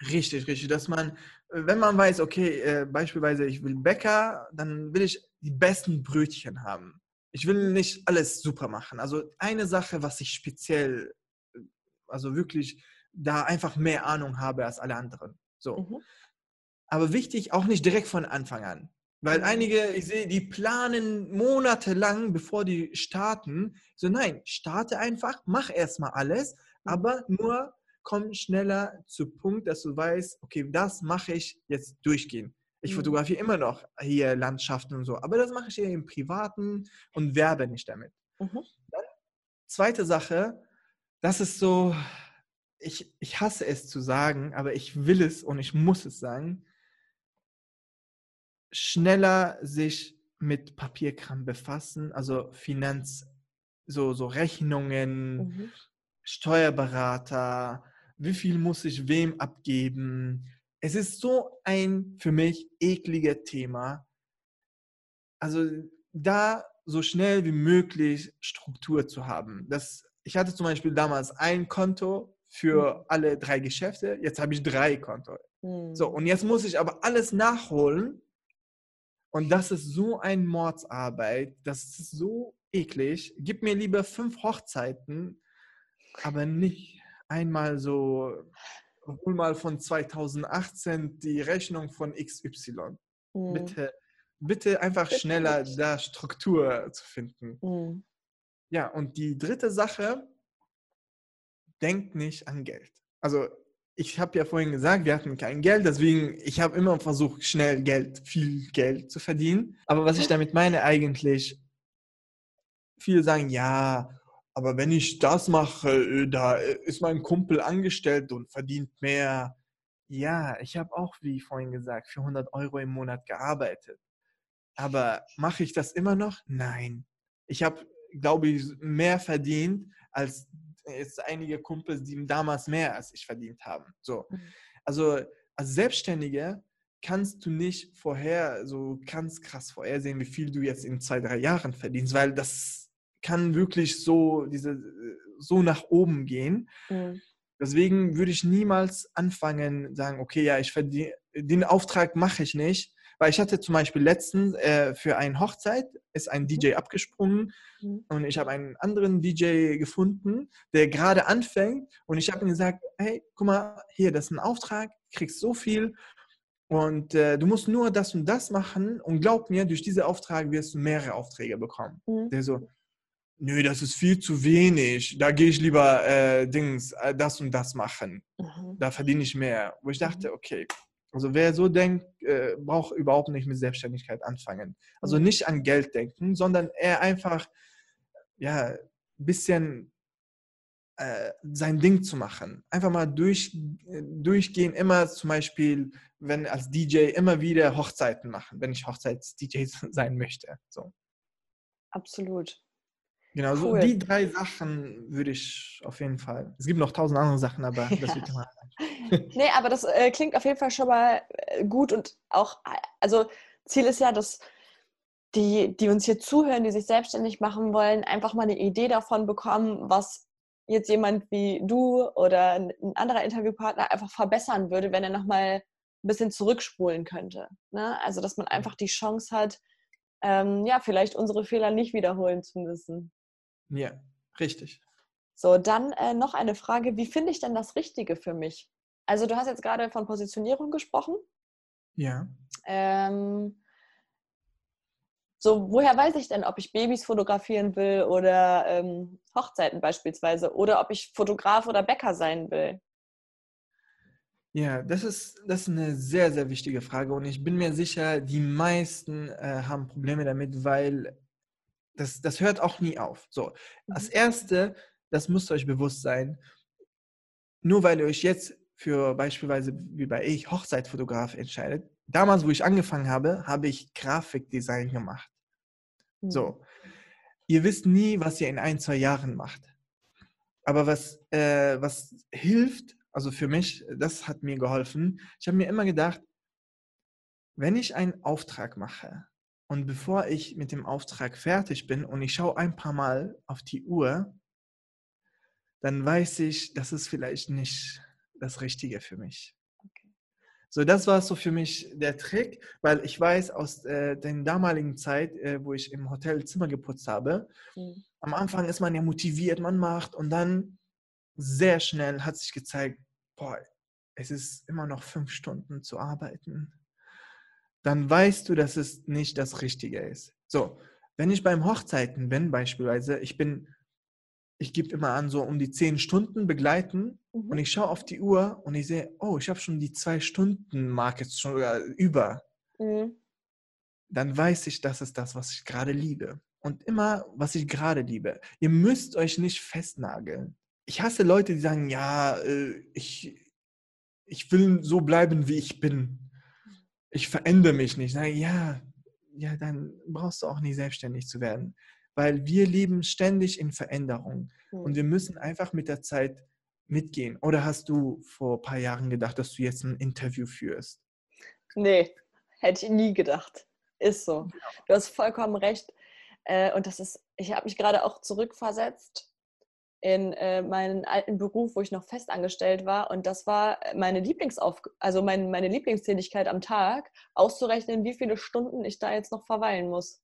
Richtig, richtig. Dass man, wenn man weiß, okay, äh, beispielsweise ich will Bäcker, dann will ich die besten Brötchen haben. Ich will nicht alles super machen. Also eine Sache, was ich speziell, also wirklich da einfach mehr Ahnung habe als alle anderen. So. Mhm. Aber wichtig, auch nicht direkt von Anfang an. Weil mhm. einige, ich sehe, die planen monatelang, bevor die starten. So, nein, starte einfach, mach erstmal alles, mhm. aber nur komm schneller zu Punkt, dass du weißt, okay, das mache ich jetzt durchgehen. Ich mhm. fotografiere immer noch hier Landschaften und so, aber das mache ich hier im Privaten und werbe nicht damit. Mhm. Dann, zweite Sache, das ist so, ich, ich hasse es zu sagen, aber ich will es und ich muss es sagen, schneller sich mit Papierkram befassen, also Finanz, so, so Rechnungen, mhm. Steuerberater, wie viel muss ich wem abgeben. Es ist so ein für mich ekliger Thema. Also da so schnell wie möglich Struktur zu haben. Das, ich hatte zum Beispiel damals ein Konto für mhm. alle drei Geschäfte, jetzt habe ich drei Konto. Mhm. So, und jetzt muss ich aber alles nachholen. Und das ist so ein Mordsarbeit, das ist so eklig. Gib mir lieber fünf Hochzeiten, aber nicht einmal so, hol mal von 2018 die Rechnung von XY. Mhm. Bitte bitte einfach schneller da Struktur zu finden. Mhm. Ja, und die dritte Sache, denkt nicht an Geld. Also ich habe ja vorhin gesagt, wir hatten kein Geld, deswegen ich habe immer versucht, schnell Geld, viel Geld zu verdienen. Aber was ich damit meine eigentlich, viele sagen, ja, aber wenn ich das mache, äh, da ist mein Kumpel angestellt und verdient mehr. Ja, ich habe auch, wie vorhin gesagt, für 100 Euro im Monat gearbeitet. Aber mache ich das immer noch? Nein. Ich habe, glaube ich, mehr verdient als jetzt einige Kumpels, die damals mehr als ich verdient haben. So. Mhm. Also als Selbstständiger kannst du nicht vorher so ganz krass vorhersehen, wie viel du jetzt in zwei, drei Jahren verdienst, weil das kann wirklich so, diese, so nach oben gehen. Mhm. Deswegen würde ich niemals anfangen, sagen, okay, ja, ich verdiene, den Auftrag mache ich nicht, weil ich hatte zum Beispiel letztens äh, für eine Hochzeit ist ein DJ mhm. abgesprungen mhm. und ich habe einen anderen DJ gefunden, der gerade anfängt und ich habe ihm gesagt, hey, guck mal, hier, das ist ein Auftrag, kriegst so viel und äh, du musst nur das und das machen und glaub mir, durch diese Auftrag wirst du mehrere Aufträge bekommen. Mhm. Der so, nö, das ist viel zu wenig, da gehe ich lieber äh, Dings, äh, das und das machen. Mhm. Da verdiene ich mehr. Wo ich dachte, mhm. okay, also wer so denkt, äh, braucht überhaupt nicht mit Selbstständigkeit anfangen. Also mhm. nicht an Geld denken, sondern eher einfach ja ein bisschen äh, sein Ding zu machen. Einfach mal durch, durchgehen, immer zum Beispiel, wenn als DJ immer wieder Hochzeiten machen, wenn ich Hochzeits-DJ sein möchte. So. Absolut. Genau, cool. so die drei Sachen würde ich auf jeden Fall. Es gibt noch tausend andere Sachen, aber das wird immer. nee, aber das äh, klingt auf jeden Fall schon mal äh, gut und auch, also Ziel ist ja, dass die, die uns hier zuhören, die sich selbstständig machen wollen, einfach mal eine Idee davon bekommen, was jetzt jemand wie du oder ein anderer Interviewpartner einfach verbessern würde, wenn er nochmal ein bisschen zurückspulen könnte. Ne? Also, dass man einfach die Chance hat, ähm, ja, vielleicht unsere Fehler nicht wiederholen zu müssen. Ja, richtig. So, dann äh, noch eine Frage. Wie finde ich denn das Richtige für mich? Also du hast jetzt gerade von Positionierung gesprochen. Ja. Ähm, so, woher weiß ich denn, ob ich Babys fotografieren will oder ähm, Hochzeiten beispielsweise oder ob ich Fotograf oder Bäcker sein will? Ja, das ist, das ist eine sehr, sehr wichtige Frage und ich bin mir sicher, die meisten äh, haben Probleme damit, weil das, das hört auch nie auf. So, als mhm. Erste, das müsst ihr euch bewusst sein, nur weil ihr euch jetzt für beispielsweise wie bei ich Hochzeitfotograf entscheidet, damals, wo ich angefangen habe, habe ich Grafikdesign gemacht. Mhm. So, ihr wisst nie, was ihr in ein, zwei Jahren macht. Aber was, äh, was hilft, also für mich, das hat mir geholfen. Ich habe mir immer gedacht, wenn ich einen Auftrag mache, und bevor ich mit dem Auftrag fertig bin und ich schaue ein paar Mal auf die Uhr, dann weiß ich, das ist vielleicht nicht das Richtige für mich. Okay. So, das war so für mich der Trick, weil ich weiß aus äh, der damaligen Zeit, äh, wo ich im Hotel Zimmer geputzt habe, mhm. am Anfang ist man ja motiviert, man macht und dann sehr schnell hat sich gezeigt, boah, es ist immer noch fünf Stunden zu arbeiten dann weißt du, dass es nicht das Richtige ist. So, wenn ich beim Hochzeiten bin, beispielsweise, ich bin, ich gebe immer an, so um die zehn Stunden begleiten mhm. und ich schaue auf die Uhr und ich sehe, oh, ich habe schon die zwei Stunden Marke schon über. Mhm. Dann weiß ich, das ist das, was ich gerade liebe. Und immer, was ich gerade liebe. Ihr müsst euch nicht festnageln. Ich hasse Leute, die sagen, ja, äh, ich, ich will so bleiben, wie ich bin ich verändere mich nicht. Na ja, ja, dann brauchst du auch nicht selbstständig zu werden, weil wir leben ständig in Veränderung mhm. und wir müssen einfach mit der Zeit mitgehen. Oder hast du vor ein paar Jahren gedacht, dass du jetzt ein Interview führst? Nee, hätte ich nie gedacht. Ist so. Du hast vollkommen recht. Äh, und das ist, ich habe mich gerade auch zurückversetzt in äh, meinen alten Beruf, wo ich noch festangestellt war. Und das war meine Lieblingsauf also mein, meine Lieblingstätigkeit am Tag, auszurechnen, wie viele Stunden ich da jetzt noch verweilen muss.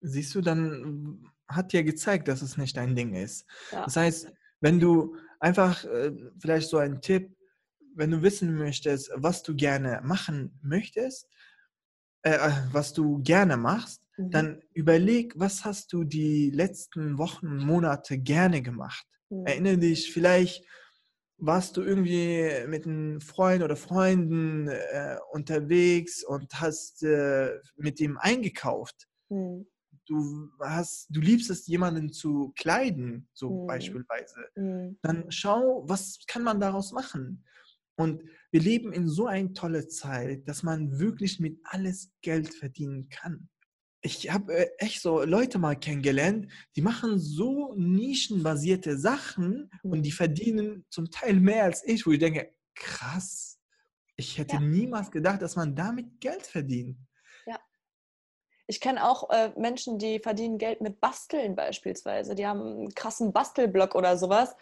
Siehst du, dann hat dir gezeigt, dass es nicht dein Ding ist. Ja. Das heißt, wenn du einfach, äh, vielleicht so ein Tipp, wenn du wissen möchtest, was du gerne machen möchtest, äh, äh was du gerne machst, Mhm. Dann überleg, was hast du die letzten Wochen, Monate gerne gemacht? Mhm. Erinnere dich, vielleicht warst du irgendwie mit einem Freund oder Freunden äh, unterwegs und hast äh, mit ihm eingekauft. Mhm. Du, hast, du liebst es, jemanden zu kleiden, so mhm. beispielsweise. Mhm. Dann schau, was kann man daraus machen? Und wir leben in so eine tolle Zeit, dass man wirklich mit alles Geld verdienen kann ich habe äh, echt so Leute mal kennengelernt, die machen so nischenbasierte Sachen und die mhm. verdienen zum Teil mehr als ich, wo ich denke, krass, ich hätte ja. niemals gedacht, dass man damit Geld verdient. Ja. Ich kenne auch äh, Menschen, die verdienen Geld mit Basteln beispielsweise. Die haben einen krassen Bastelblock oder sowas.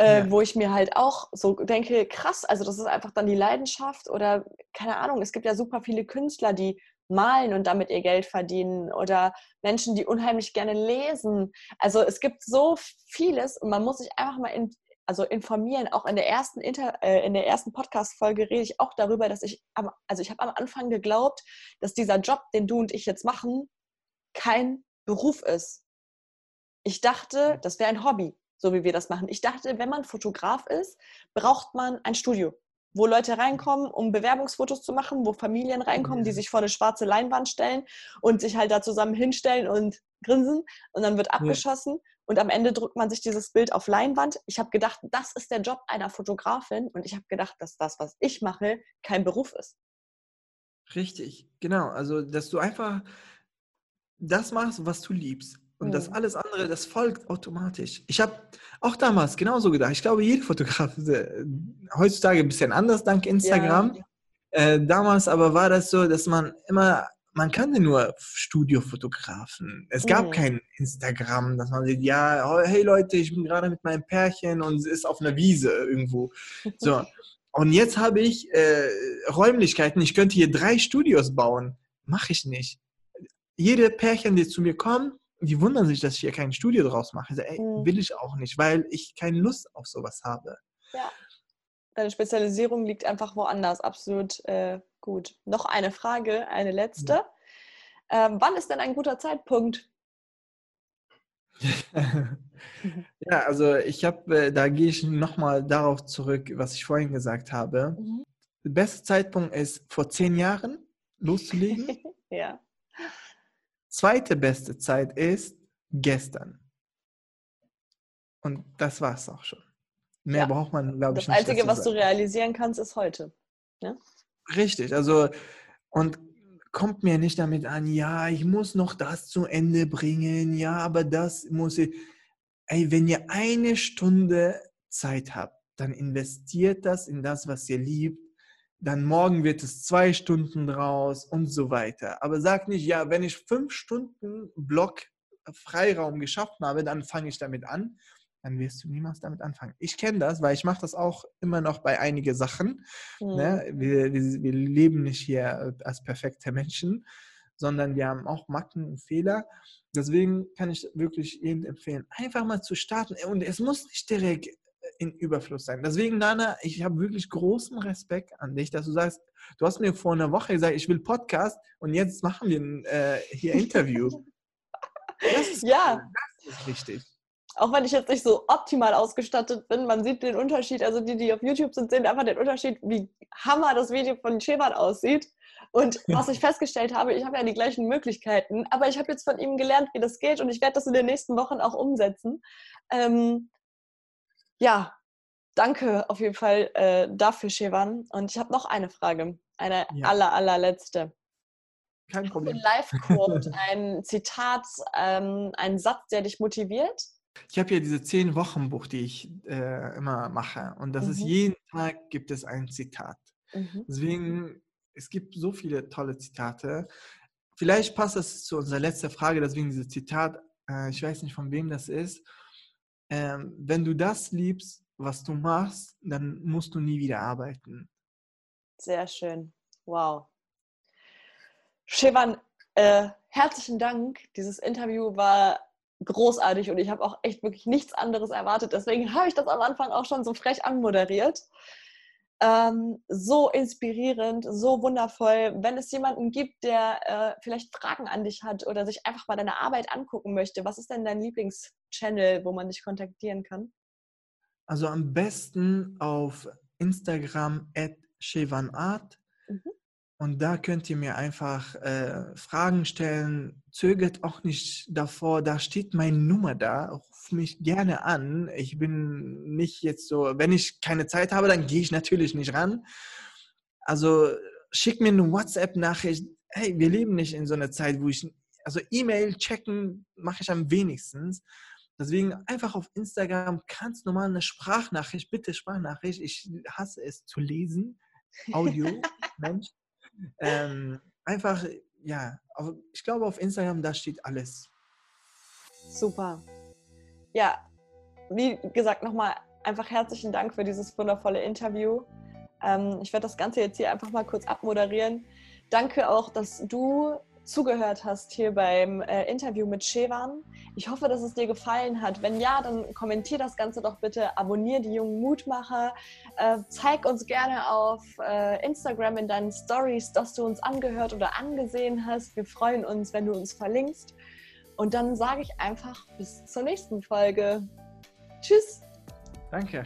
Äh, ja. wo ich mir halt auch so denke, krass, also das ist einfach dann die Leidenschaft oder keine Ahnung, es gibt ja super viele Künstler, die malen und damit ihr Geld verdienen oder Menschen, die unheimlich gerne lesen. Also es gibt so vieles und man muss sich einfach mal in, also informieren. Auch in der ersten Inter, äh, in der ersten Podcast-Folge rede ich auch darüber, dass ich, am, also ich habe am Anfang geglaubt, dass dieser Job, den du und ich jetzt machen, kein Beruf ist. Ich dachte, das wäre ein Hobby, so wie wir das machen. Ich dachte, wenn man Fotograf ist, braucht man ein Studio wo Leute reinkommen, um Bewerbungsfotos zu machen, wo Familien reinkommen, die sich vor eine schwarze Leinwand stellen und sich halt da zusammen hinstellen und grinsen und dann wird abgeschossen ja. und am Ende drückt man sich dieses Bild auf Leinwand. Ich habe gedacht, das ist der Job einer Fotografin und ich habe gedacht, dass das, was ich mache, kein Beruf ist. Richtig, genau. Also, dass du einfach das machst, was du liebst. Und mhm. das alles andere, das folgt automatisch. Ich habe auch damals genauso gedacht. Ich glaube, jeder Fotograf, äh, heutzutage ein bisschen anders dank Instagram. Ja. Äh, damals aber war das so, dass man immer, man kannte nur Studiofotografen. Es gab mhm. kein Instagram, dass man sieht, ja, hey Leute, ich bin gerade mit meinem Pärchen und es ist auf einer Wiese irgendwo. So. Und jetzt habe ich äh, Räumlichkeiten, ich könnte hier drei Studios bauen. Mache ich nicht. Jede Pärchen, die zu mir kommen, die wundern sich, dass ich hier kein Studio draus mache. Ich sage, ey, mhm. will ich auch nicht, weil ich keine Lust auf sowas habe. Ja. Deine Spezialisierung liegt einfach woanders. Absolut äh, gut. Noch eine Frage, eine letzte. Ja. Ähm, wann ist denn ein guter Zeitpunkt? ja, also ich habe, äh, da gehe ich nochmal darauf zurück, was ich vorhin gesagt habe. Mhm. Der beste Zeitpunkt ist vor zehn Jahren loszulegen. ja. Zweite beste Zeit ist gestern. Und das war es auch schon. Mehr ja. braucht man, glaube ich, nicht. Das Einzige, was du realisieren kannst, ist heute. Ja? Richtig. Also, und kommt mir nicht damit an, ja, ich muss noch das zu Ende bringen, ja, aber das muss ich. Ey, wenn ihr eine Stunde Zeit habt, dann investiert das in das, was ihr liebt dann morgen wird es zwei Stunden draus und so weiter. Aber sag nicht, ja, wenn ich fünf Stunden Block Freiraum geschafft habe, dann fange ich damit an. Dann wirst du niemals damit anfangen. Ich kenne das, weil ich mache das auch immer noch bei einigen Sachen. Mhm. Ne? Wir, wir, wir leben nicht hier als perfekte Menschen, sondern wir haben auch Macken und Fehler. Deswegen kann ich wirklich jedem empfehlen, einfach mal zu starten. Und es muss nicht direkt in Überfluss sein. Deswegen, Nana, ich habe wirklich großen Respekt an dich, dass du sagst, du hast mir vor einer Woche gesagt, ich will Podcast und jetzt machen wir ein, äh, hier Interview. Das ist ja. Cool. Das ist wichtig. Auch wenn ich jetzt nicht so optimal ausgestattet bin, man sieht den Unterschied, also die, die auf YouTube sind, sehen einfach den Unterschied, wie hammer das Video von Shebard aussieht. Und was ich festgestellt habe, ich habe ja die gleichen Möglichkeiten, aber ich habe jetzt von ihm gelernt, wie das geht und ich werde das in den nächsten Wochen auch umsetzen. Ähm, ja, danke auf jeden Fall äh, dafür, Shevan. Und ich habe noch eine Frage, eine ja. aller, allerletzte. Kein Problem. Ein Live-Quote, ein Zitat, ähm, ein Satz, der dich motiviert? Ich habe ja diese zehn Wochen Buch, die ich äh, immer mache. Und das mhm. ist jeden Tag gibt es ein Zitat. Mhm. Deswegen, es gibt so viele tolle Zitate. vielleicht passt das zu unserer letzten Frage, deswegen dieses Zitat, äh, ich weiß nicht von wem das ist. Ähm, wenn du das liebst, was du machst, dann musst du nie wieder arbeiten. Sehr schön. Wow. Shivan, äh, herzlichen Dank. Dieses Interview war großartig und ich habe auch echt wirklich nichts anderes erwartet. Deswegen habe ich das am Anfang auch schon so frech anmoderiert. Ähm, so inspirierend, so wundervoll. Wenn es jemanden gibt, der äh, vielleicht Fragen an dich hat oder sich einfach mal deine Arbeit angucken möchte, was ist denn dein Lieblingschannel, wo man dich kontaktieren kann? Also am besten auf Instagram at Shevanart. Mhm. Und da könnt ihr mir einfach äh, Fragen stellen. Zögert auch nicht davor. Da steht meine Nummer da. Mich gerne an. Ich bin nicht jetzt so, wenn ich keine Zeit habe, dann gehe ich natürlich nicht ran. Also schick mir eine WhatsApp-Nachricht. Hey, wir leben nicht in so einer Zeit, wo ich, also E-Mail checken mache ich am wenigsten. Deswegen einfach auf Instagram ganz normal eine Sprachnachricht, bitte Sprachnachricht. Ich hasse es zu lesen. Audio, Mensch. Ähm, einfach, ja, ich glaube auf Instagram, da steht alles. Super. Ja, wie gesagt, nochmal einfach herzlichen Dank für dieses wundervolle Interview. Ähm, ich werde das Ganze jetzt hier einfach mal kurz abmoderieren. Danke auch, dass du zugehört hast hier beim äh, Interview mit Shevan. Ich hoffe, dass es dir gefallen hat. Wenn ja, dann kommentier das Ganze doch bitte, abonniere die jungen Mutmacher, äh, zeig uns gerne auf äh, Instagram in deinen Stories, dass du uns angehört oder angesehen hast. Wir freuen uns, wenn du uns verlinkst. Und dann sage ich einfach bis zur nächsten Folge. Tschüss. Danke.